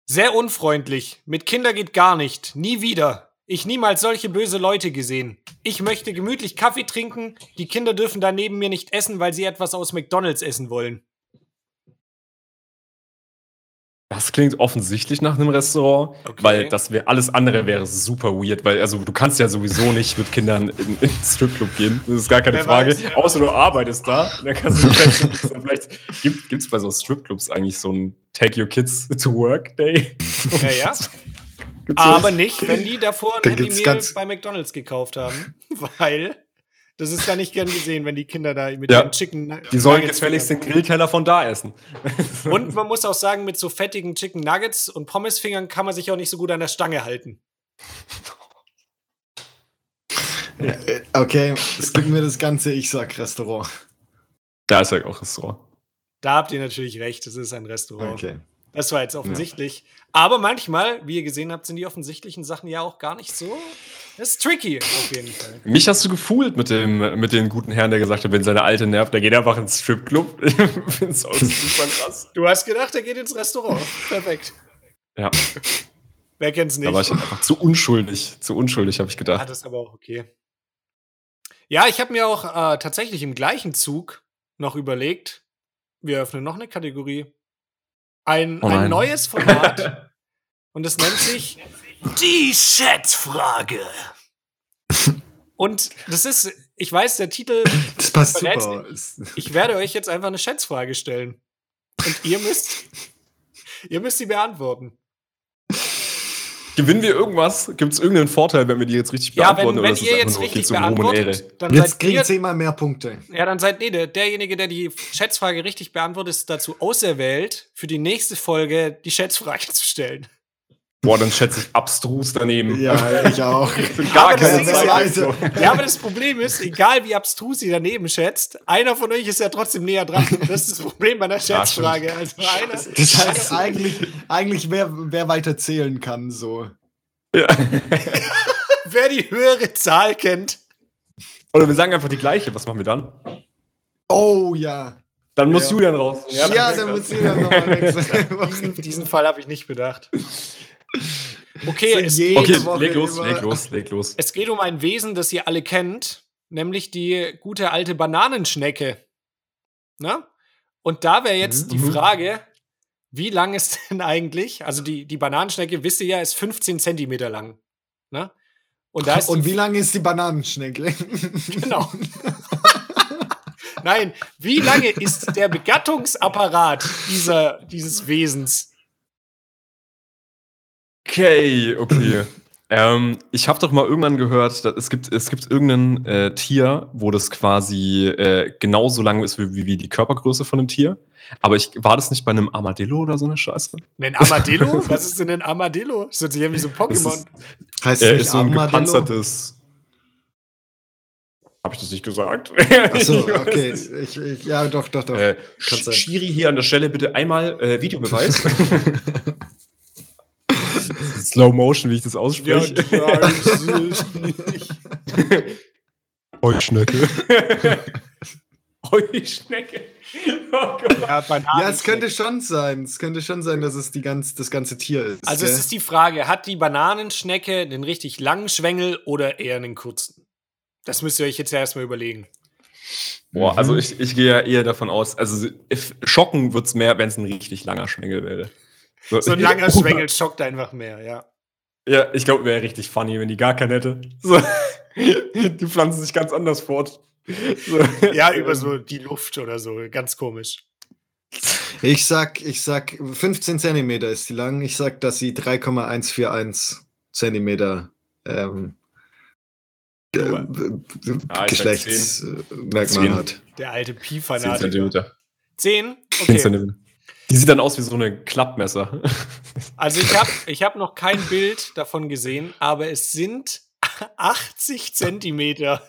Sehr unfreundlich. Mit Kinder geht gar nicht. Nie wieder. Ich niemals solche böse Leute gesehen. Ich möchte gemütlich Kaffee trinken. Die Kinder dürfen da neben mir nicht essen, weil sie etwas aus McDonalds essen wollen. Das klingt offensichtlich nach einem Restaurant, Okay. weil das wäre alles andere wäre super weird, weil also du kannst ja sowieso nicht mit Kindern in, in den Stripclub gehen. Das ist gar keine Wer Frage. weiß, ja. Außer du arbeitest da. Dann kannst du vielleicht, vielleicht gibt es bei so Stripclubs eigentlich so ein Take Your Kids to Work Day. Ja, ja. Aber nicht, wenn die davor Da ein Meal ganz- bei McDonalds gekauft haben. Weil das ist da nicht gern gesehen, wenn die Kinder da mit Ja. ihren Chicken Die sollen Nuggets gefälligst den Grillteller von da essen. Und man muss auch sagen, mit so fettigen Chicken Nuggets und Pommesfingern kann man sich auch nicht so gut an der Stange halten. Äh, Okay, es gibt mir das ganze Ich sag Restaurant. Da ist ja auch Restaurant. Da habt ihr natürlich recht, es ist ein Restaurant. Okay. Das war jetzt offensichtlich. Aber manchmal, wie ihr gesehen habt, sind die offensichtlichen Sachen ja auch gar nicht so. Das ist tricky, auf jeden Fall. Mich hast du gefühlt mit dem, mit dem guten Herrn, der gesagt hat, wenn seine alte nervt, der geht einfach ins Stripclub. Ich finde es auch super krass. Du hast gedacht, er geht ins Restaurant. Perfekt. Ja, Wer kennt's nicht? da war ich einfach zu unschuldig. Zu unschuldig, habe ich Ah, gedacht. das ist aber auch okay. Ja, ich habe mir auch äh, tatsächlich im gleichen Zug noch überlegt, wir öffnen noch eine Kategorie. Ein, Oh ein neues Format. und das nennt sich Die Schätzfrage. Und das ist, ich weiß, der Titel, Das passt super. Ich werde euch jetzt einfach eine Schätzfrage stellen. Und ihr müsst, ihr müsst sie beantworten. Gewinnen wir irgendwas? Gibt es irgendeinen Vorteil, wenn wir die jetzt richtig Ja, beantworten? wenn, wenn ist es ihr jetzt richtig um beantwortet, dann Jetzt seid kriegen ihr zehnmal mehr Punkte. Ja, dann seid nee, der, derjenige, der die Schätzfrage richtig beantwortet, ist dazu auserwählt, für die nächste Folge die Schätzfrage zu stellen. Boah, dann schätze ich abstrus daneben. Ja, ich auch. Ich bin gar Aber das keine Zeit. ja, also. Ja, aber das Problem ist, egal wie abstrus ihr daneben schätzt, einer von euch ist ja trotzdem näher dran. Das ist das Problem bei der Schätzfrage. Also einer, Das heißt, eigentlich, eigentlich wer, wer weiter zählen kann, so. Ja. wer die höhere Zahl kennt. Oder wir sagen einfach die gleiche. Was machen wir dann? Oh ja. Dann muss Ja. Julian raus. Ja, dann muss jeder nochmal wechseln. Diesen, diesen Fall habe ich nicht bedacht. Okay, So es, jede Okay, Woche leg los, immer- leg los, leg los. es geht um ein Wesen, das ihr alle kennt, nämlich die gute alte Bananenschnecke. Na? Und da wäre jetzt die Mhm. Frage, wie lang ist denn eigentlich, also die, die Bananenschnecke, wisst ihr ja, ist 15 Zentimeter lang. Ne? Und da ist Und wie lange ist die Bananenschnecke? Genau. Nein, wie lange ist der Begattungsapparat dieser, dieses Wesens? Okay, okay. ähm, ich habe doch mal irgendwann gehört, dass es gibt, es gibt irgendein äh, Tier, wo das quasi äh, genauso lang ist wie, wie die Körpergröße von einem Tier. Aber ich war das nicht bei einem Armadillo oder so eine Scheiße? Ein Armadillo? Was ist denn ein Armadillo? Das hört sich ja wie so ein Das Pokémon. ist, heißt äh, nicht ist so ein Armadillo? gepanzertes. Habe ich das nicht gesagt? Achso, okay. Ich, ich, ja, doch, doch, doch. Äh. Schiri hier an der Stelle bitte einmal äh, Videobeweis. Slow Motion, wie ich das ausspreche. Heuschnecke. Heuschnecke. Oh Gott. Ja, ja, es könnte schon sein. Es könnte schon sein, dass es die ganz, das ganze Tier ist. Also es gell? ist die Frage, hat die Bananenschnecke den richtig langen Schwengel oder eher einen kurzen? Das müsst ihr euch jetzt ja erstmal überlegen. Boah, also ich, ich gehe ja eher davon aus, also schocken wird's mehr, wenn es ein richtig langer Schwengel wäre. So ein langer Schwengel schockt einfach mehr, ja. Ja, ich glaube, wäre richtig funny, wenn die gar keinen hätte. So. Die pflanzen sich ganz anders fort. So. Ja, über so die Luft oder so. Ganz komisch. Ich sag, ich sag, 15 Zentimeter ist die lang. Ich sag, dass sie 3,141 Zentimeter ähm, äh, Ah, ich sag Geschlechtsmerkmal hat. Der alte 10 Pi-Fanatiker. Zentimeter. Zehn? 10 Okay. Zentimeter. Die sieht dann aus wie so eine Klappmesser. Also ich habe ich hab noch kein Bild davon gesehen, aber es sind 80 Zentimeter.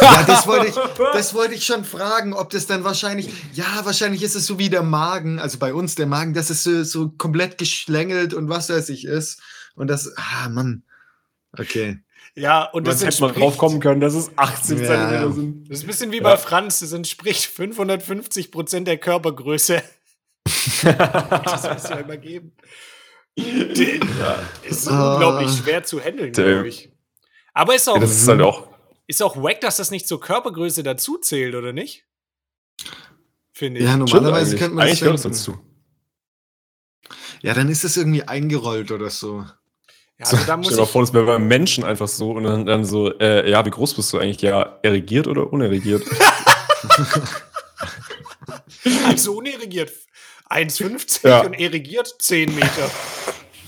Ja, das wollte, ich, das wollte ich schon fragen, ob das dann wahrscheinlich, ja, wahrscheinlich ist es so wie der Magen, also bei uns der Magen, dass es so, so komplett geschlängelt und was weiß ich ist. Und das, ah, Mann. Okay. Ja, und das Das hätte man drauf kommen können, dass es 80 Ja, Zentimeter sind. Das ist ein bisschen wie Ja. bei Franz, das entspricht 550 Prozent der Körpergröße. Das soll es ja immer geben. Den, Ist Ah. unglaublich schwer zu handeln, glaube ich. Aber ist auch, Ja, das ist halt auch. ist auch wack, dass das nicht zur Körpergröße dazu zählt, oder nicht? Finde ich. Ja, normalerweise könnte man Eigentlich das gehört das dazu. Ja, dann ist es irgendwie eingerollt oder so. Ja, also da muss Stell dir mal vor, das wäre beim Menschen einfach so und dann, dann so, äh, ja, wie groß bist du eigentlich? Ja, erregiert oder unerregiert? also unirrigiert 1,50 Ja. und irrigiert 10 Meter.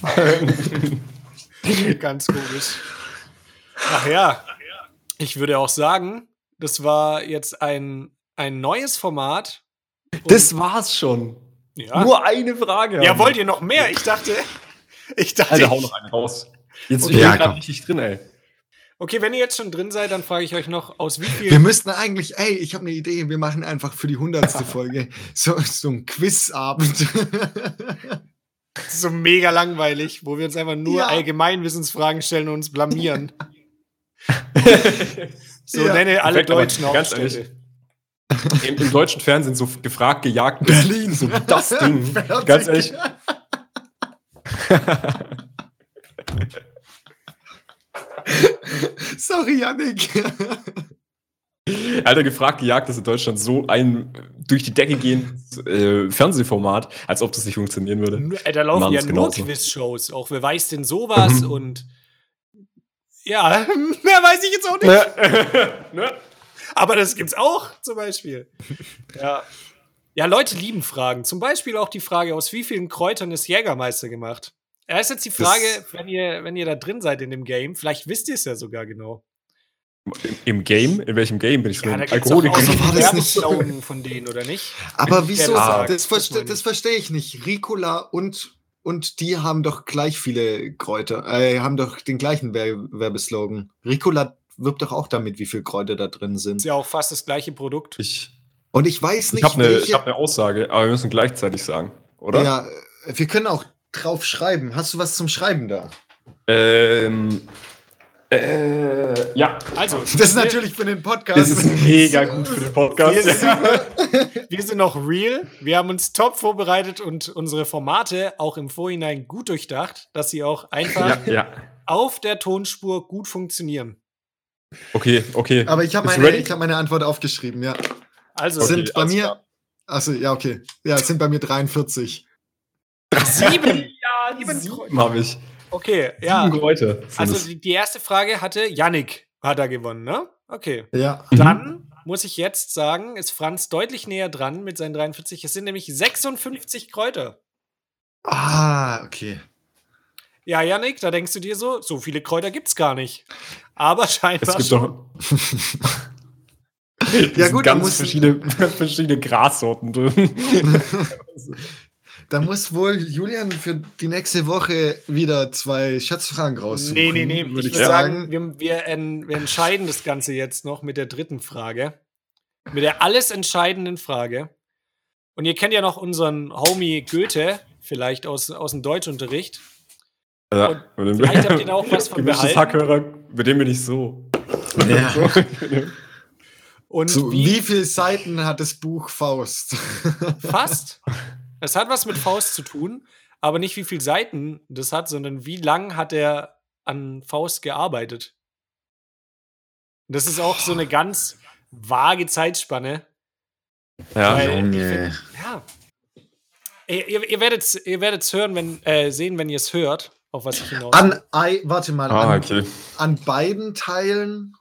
Ganz komisch. Ach ja, ich würde auch sagen, das war jetzt ein, ein neues Format. Das war's schon. ja. Nur eine Frage. ja, wollt ihr noch mehr? Ich dachte, ich dachte, Alter, hau noch eine raus. Jetzt Okay. bin ich Ja, gerade richtig drin, ey. Okay, wenn ihr jetzt schon drin seid, dann frage ich euch noch, aus wie Wir viel müssten eigentlich, ey, ich habe eine Idee, wir machen einfach für die hundertste Folge so, so einen Quizabend. so mega langweilig, wo wir uns einfach nur Ja. Allgemeinwissensfragen stellen und uns blamieren. so Ja. nenne alle Perfekt, aber deutschen ganz Hauptstädte. Im, Im deutschen Fernsehen so gefragt, gejagt. Berlin. So das Ding. Ganz ehrlich. Sorry, Yannick. Alter, gefragt, gejagt ist in Deutschland so ein durch die Decke gehendes äh, Fernsehformat, als ob das nicht funktionieren würde. Äh, Da laufen ja nur. Quiz-Shows. Auch wer weiß denn sowas Mhm. und ja, mehr weiß ich jetzt auch nicht. ne? Aber das gibt's auch zum Beispiel. Ja. Ja, Leute lieben Fragen. Zum Beispiel auch die Frage, aus wie vielen Kräutern ist Jägermeister gemacht? Da ist jetzt die Frage, wenn ihr, wenn ihr da drin seid in dem Game, vielleicht wisst ihr es ja sogar genau. Im, Im Game? In welchem Game bin ich Ja, drin? da gibt's doch Alkoholiker. auch so war das nicht- von denen, oder nicht? Aber Ja, wieso? das Das, sagt, das verste ich. das verstehe ich nicht. Ricola und, und die haben doch gleich viele Kräuter, äh, haben doch den gleichen Wer Werbeslogan. Ricola wirbt doch auch damit, wie viele Kräuter da drin sind. Ist ja auch fast das gleiche Produkt. Ich, Und ich weiß ich nicht, habe eine hab ne Aussage, aber wir müssen gleichzeitig sagen, oder? Ja, wir können auch drauf schreiben. Hast du was zum Schreiben da? Ähm, äh, ja. Also, Das ist natürlich für den Podcast. Das ist mega gut für den Podcast. Wir sind, wir sind noch real. Wir haben uns top vorbereitet und unsere Formate auch im Vorhinein gut durchdacht, dass sie auch einfach ja, ja. auf der Tonspur gut funktionieren. Okay, okay. Aber ich habe meine, ich hab meine Antwort aufgeschrieben, ja. Also, Okay, sind bei mir. Achso, ja, okay. Ja, es sind bei mir 43. sieben. Ja, sieben sieben habe ich. Okay, ja. Sieben Kräuter. Also, es. die, die erste Frage hatte Yannick, hat er gewonnen, ne? Okay. Ja. Mhm. Dann muss ich jetzt sagen, ist Franz deutlich näher dran mit seinen 43. Es sind nämlich 56 Kräuter. Ah, okay. Ja, Yannick, da denkst du dir so, so viele Kräuter gibt's gar nicht. Aber es scheinbar gibt schon. doch. Ja, Es gut, ganz muss- verschiedene, verschiedene Grassorten drin. Da muss wohl Julian für die nächste Woche wieder zwei Schätzfragen raussuchen. Nee, nee, nee. würde Ich ich würde sagen, sagen. wir, wir, en- wir entscheiden das Ganze jetzt noch mit der dritten Frage. Mit der alles entscheidenden Frage. Und ihr kennt ja noch unseren Homie Goethe, vielleicht aus, aus dem Deutschunterricht. Ja, dem- vielleicht habt ihr da auch was von Gemischtes behalten. Hackhörer, mit dem bin ich so. Ja. Und So, wie, wie viele Seiten hat das Buch Faust? fast. Es hat was mit Faust zu tun, aber nicht wie viele Seiten das hat, sondern wie lang hat er an Faust gearbeitet. Das ist auch so eine ganz vage Zeitspanne. Ja, Weil- Junge. Ja. Ihr, ihr, ihr werdet es ihr werdet's hören, wenn, äh, sehen, wenn ihr es hört, auf was ich hinaus An, ei, warte mal, Ah, an, okay. an beiden Teilen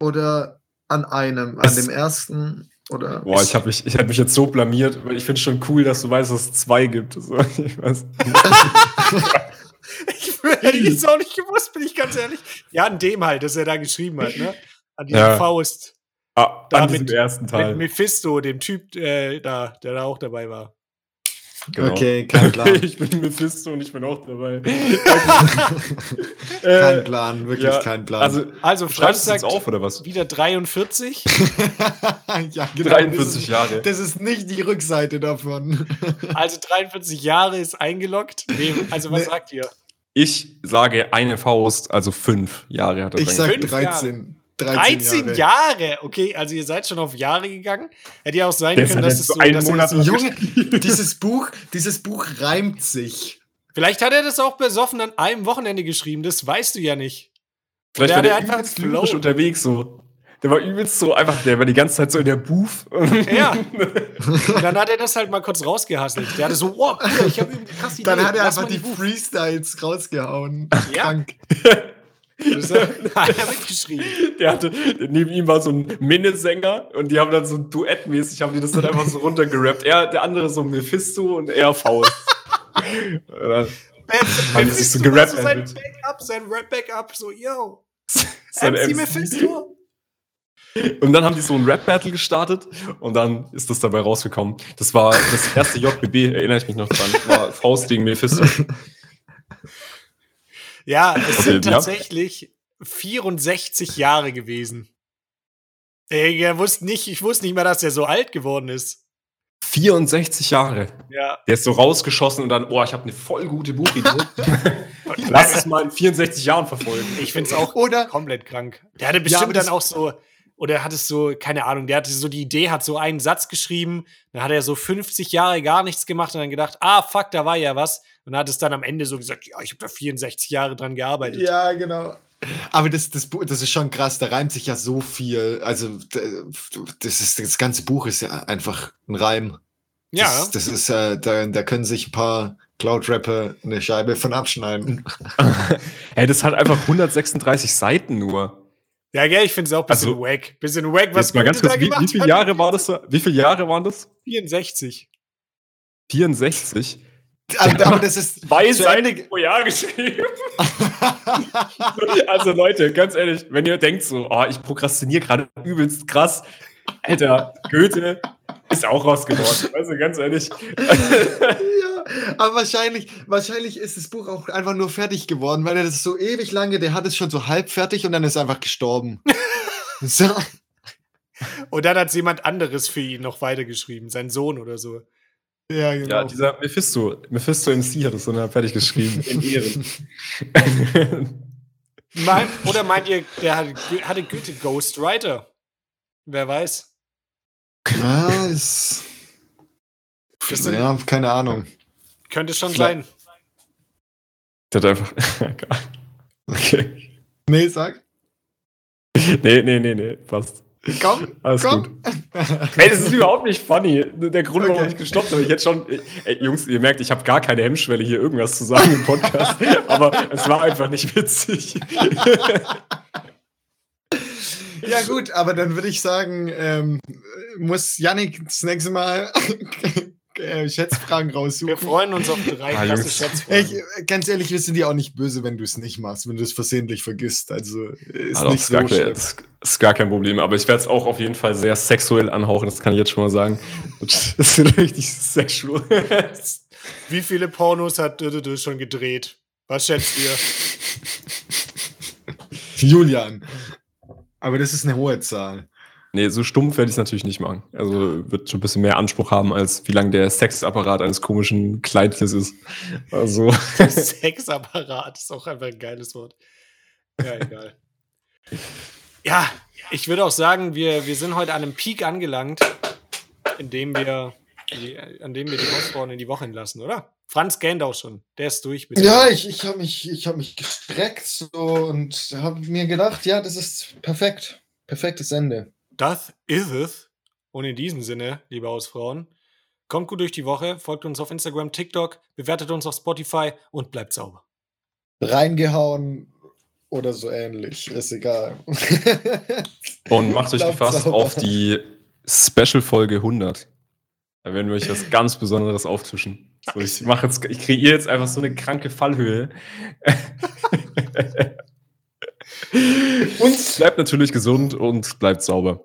oder an einem? An Es- dem ersten oder? Boah, ich habe mich, ich hab mich jetzt so blamiert, weil ich finde schon cool, dass du weißt, dass es zwei gibt. So, ich weiß. Ich hätte ich jetzt auch nicht gewusst, bin ich ganz ehrlich. Ja, an dem halt, dass er da geschrieben hat, ne? An diesem Ja. Faust. Ah, Da an mit- diesem ersten Teil. Mit Mephisto, dem Typ, äh, da, der da auch dabei war. Genau. Okay, kein Plan. ich bin Mephisto und ich bin auch dabei. kein äh, Plan, wirklich ja, kein Plan. also, Also, schreibst du sagt jetzt auf oder was? wieder 43. ja, genau, 43 das ist, Jahre. Das ist nicht die Rückseite davon. Also 43 Jahre ist eingeloggt. Nee, also was Nee. sagt ihr? Ich sage eine Faust, also fünf Jahre hat er Ich dran sag Fünf 13. 13 Jahre. Jahre. Okay, also ihr seid schon auf Jahre gegangen. Hätte ja auch sein Der können, ist dass es so er Monat so Junge, dieses Buch, dieses Buch reimt sich. Vielleicht hat er das auch besoffen an einem Wochenende geschrieben. Das weißt du ja nicht. Vielleicht Der war der einfach übelst lyrisch unterwegs so. Der war übelst so einfach, der war die ganze Zeit so in der Booth. Ja. Und dann hat er das halt mal kurz rausgehasselt. Der hatte so, oh, Bruder, ich habe irgendwie eine krasse Idee. Dann hat er einfach die Freestyles rausgehauen. Ja. Krank. Hat er mitgeschrieben. Der hatte, neben ihm war so ein Minnesänger und die haben dann so duettmäßig, haben die das dann einfach so runtergerappt. Er, der andere so Mephisto und er Faust. Haben sich so gerappt. So sein Backup, sein Rap-Backup, so, yo. sein MC MC. Mephisto. Und dann haben die so ein Rap-Battle gestartet und dann ist das dabei rausgekommen. Das war das erste JBB, erinnere ich mich noch dran. War Faust gegen Mephisto. Ja, es Okay, sind ja. tatsächlich 64 Jahre gewesen. Er wusste nicht, ich wusste nicht mal, dass er so alt geworden ist. 64 Jahre. Ja. Der ist so rausgeschossen und dann, oh, ich habe eine voll gute Buchidee. Lass es mal in 64 Jahren verfolgen. Ich finde es auch Oder- komplett krank. Der hatte Ja, bestimmt das- dann auch so, oder hat es so, keine Ahnung, der hatte so die Idee, hat so einen Satz geschrieben, dann hat er so 50 Jahre gar nichts gemacht und dann gedacht, ah, fuck, da war ja was. Und hat es dann am Ende so gesagt, ja, ich habe da 64 Jahre dran gearbeitet. Ja, genau. Aber das, das, das ist schon krass, da reimt sich ja so viel. Also, das, ist, das ganze Buch ist ja einfach ein Reim. Ja. Das, das ist, äh, da, da können sich ein paar Cloud-Rapper eine Scheibe von abschneiden. Hey, das hat einfach 136 Seiten nur. Ja, gell, ich finde es auch ein bisschen Also, wack. Bisschen wack, was mal ganz kurz, da wie, gemacht wie viele hat. Jahre war das? Wie viele Jahre waren das? 64. 64? aber, aber das ist Zwei Seiten pro Jahr geschrieben. also Leute, ganz ehrlich, wenn ihr denkt so, oh, ich prokrastiniere gerade übelst krass, Alter, Goethe ist auch rausgeworden. Also ganz ehrlich. ja, aber wahrscheinlich, wahrscheinlich ist das Buch auch einfach nur fertig geworden, weil er das so ewig lange, der hat es schon so halb fertig und dann ist er einfach gestorben. so. Und dann hat jemand anderes für ihn noch weitergeschrieben, sein Sohn oder so. Ja, genau. Ja, dieser Mephisto, Mephisto MC hat es dann fertig geschrieben. In Ehren. Mein, oder meint ihr, der hatte, hatte Goethe Ghostwriter? Wer weiß. Ja, sind, ja, keine Ahnung. könnte schon Vielleicht- sein. Der hat einfach. okay. Nee, sag. Nee, nee, nee, nee, passt. Komm, Alles komm. gut. Ey, das ist überhaupt nicht funny. Der Grund, warum Okay. ich gestoppt habe, ich hätte schon. Ey, Jungs, ihr merkt, ich habe gar keine Hemmschwelle, hier irgendwas zu sagen im Podcast. aber es war einfach nicht witzig. Ja, gut, aber dann würde ich sagen, ähm, muss Yannick das nächste Mal äh, Schätzfragen Wir raussuchen. freuen uns auf drei Ah, klasse Jungs. Schätzfragen. Ich, äh, ganz ehrlich, wir sind dir auch nicht böse, wenn du es nicht machst, wenn du es versehentlich vergisst. Also ist Also, nicht ist, so gar schlimm. ist, ist gar kein Problem. Aber ich werde es auch auf jeden Fall sehr sexuell anhauchen, das kann ich jetzt schon mal sagen. Das ist richtig sexual. Wie viele Pornos hat Dödödö schon gedreht? Was schätzt ihr? Julian. Aber das ist eine hohe Zahl. Nee, so stumpf werde ich es natürlich nicht machen. Also wird schon ein bisschen mehr Anspruch haben, als wie lang der Sexapparat eines komischen Kleidchens ist. Also, Sexapparat ist auch einfach ein geiles Wort. Ja, egal. Ja, ich würde auch sagen, wir, wir sind heute an einem Peak angelangt, in dem wir, die, an dem wir die Hausfrauen in die Woche entlassen, oder? Franz gähnt auch schon. Der ist durch. Bitte. Ja, ich, ich habe mich, ich hab mich gestreckt so und habe mir gedacht, ja, das ist perfekt. Perfektes Ende. Das ist es. Und in diesem Sinne, liebe Hausfrauen, kommt gut durch die Woche, folgt uns auf Instagram, TikTok, bewertet uns auf Spotify und bleibt sauber. Reingehauen oder so ähnlich, ist egal. Und macht euch gefasst sauber. auf die Special-Folge 100. Da werden wir euch was ganz Besonderes auftischen. So, ich mache jetzt, ich kreiere jetzt einfach so eine kranke Fallhöhe. und bleibt natürlich gesund und bleibt sauber.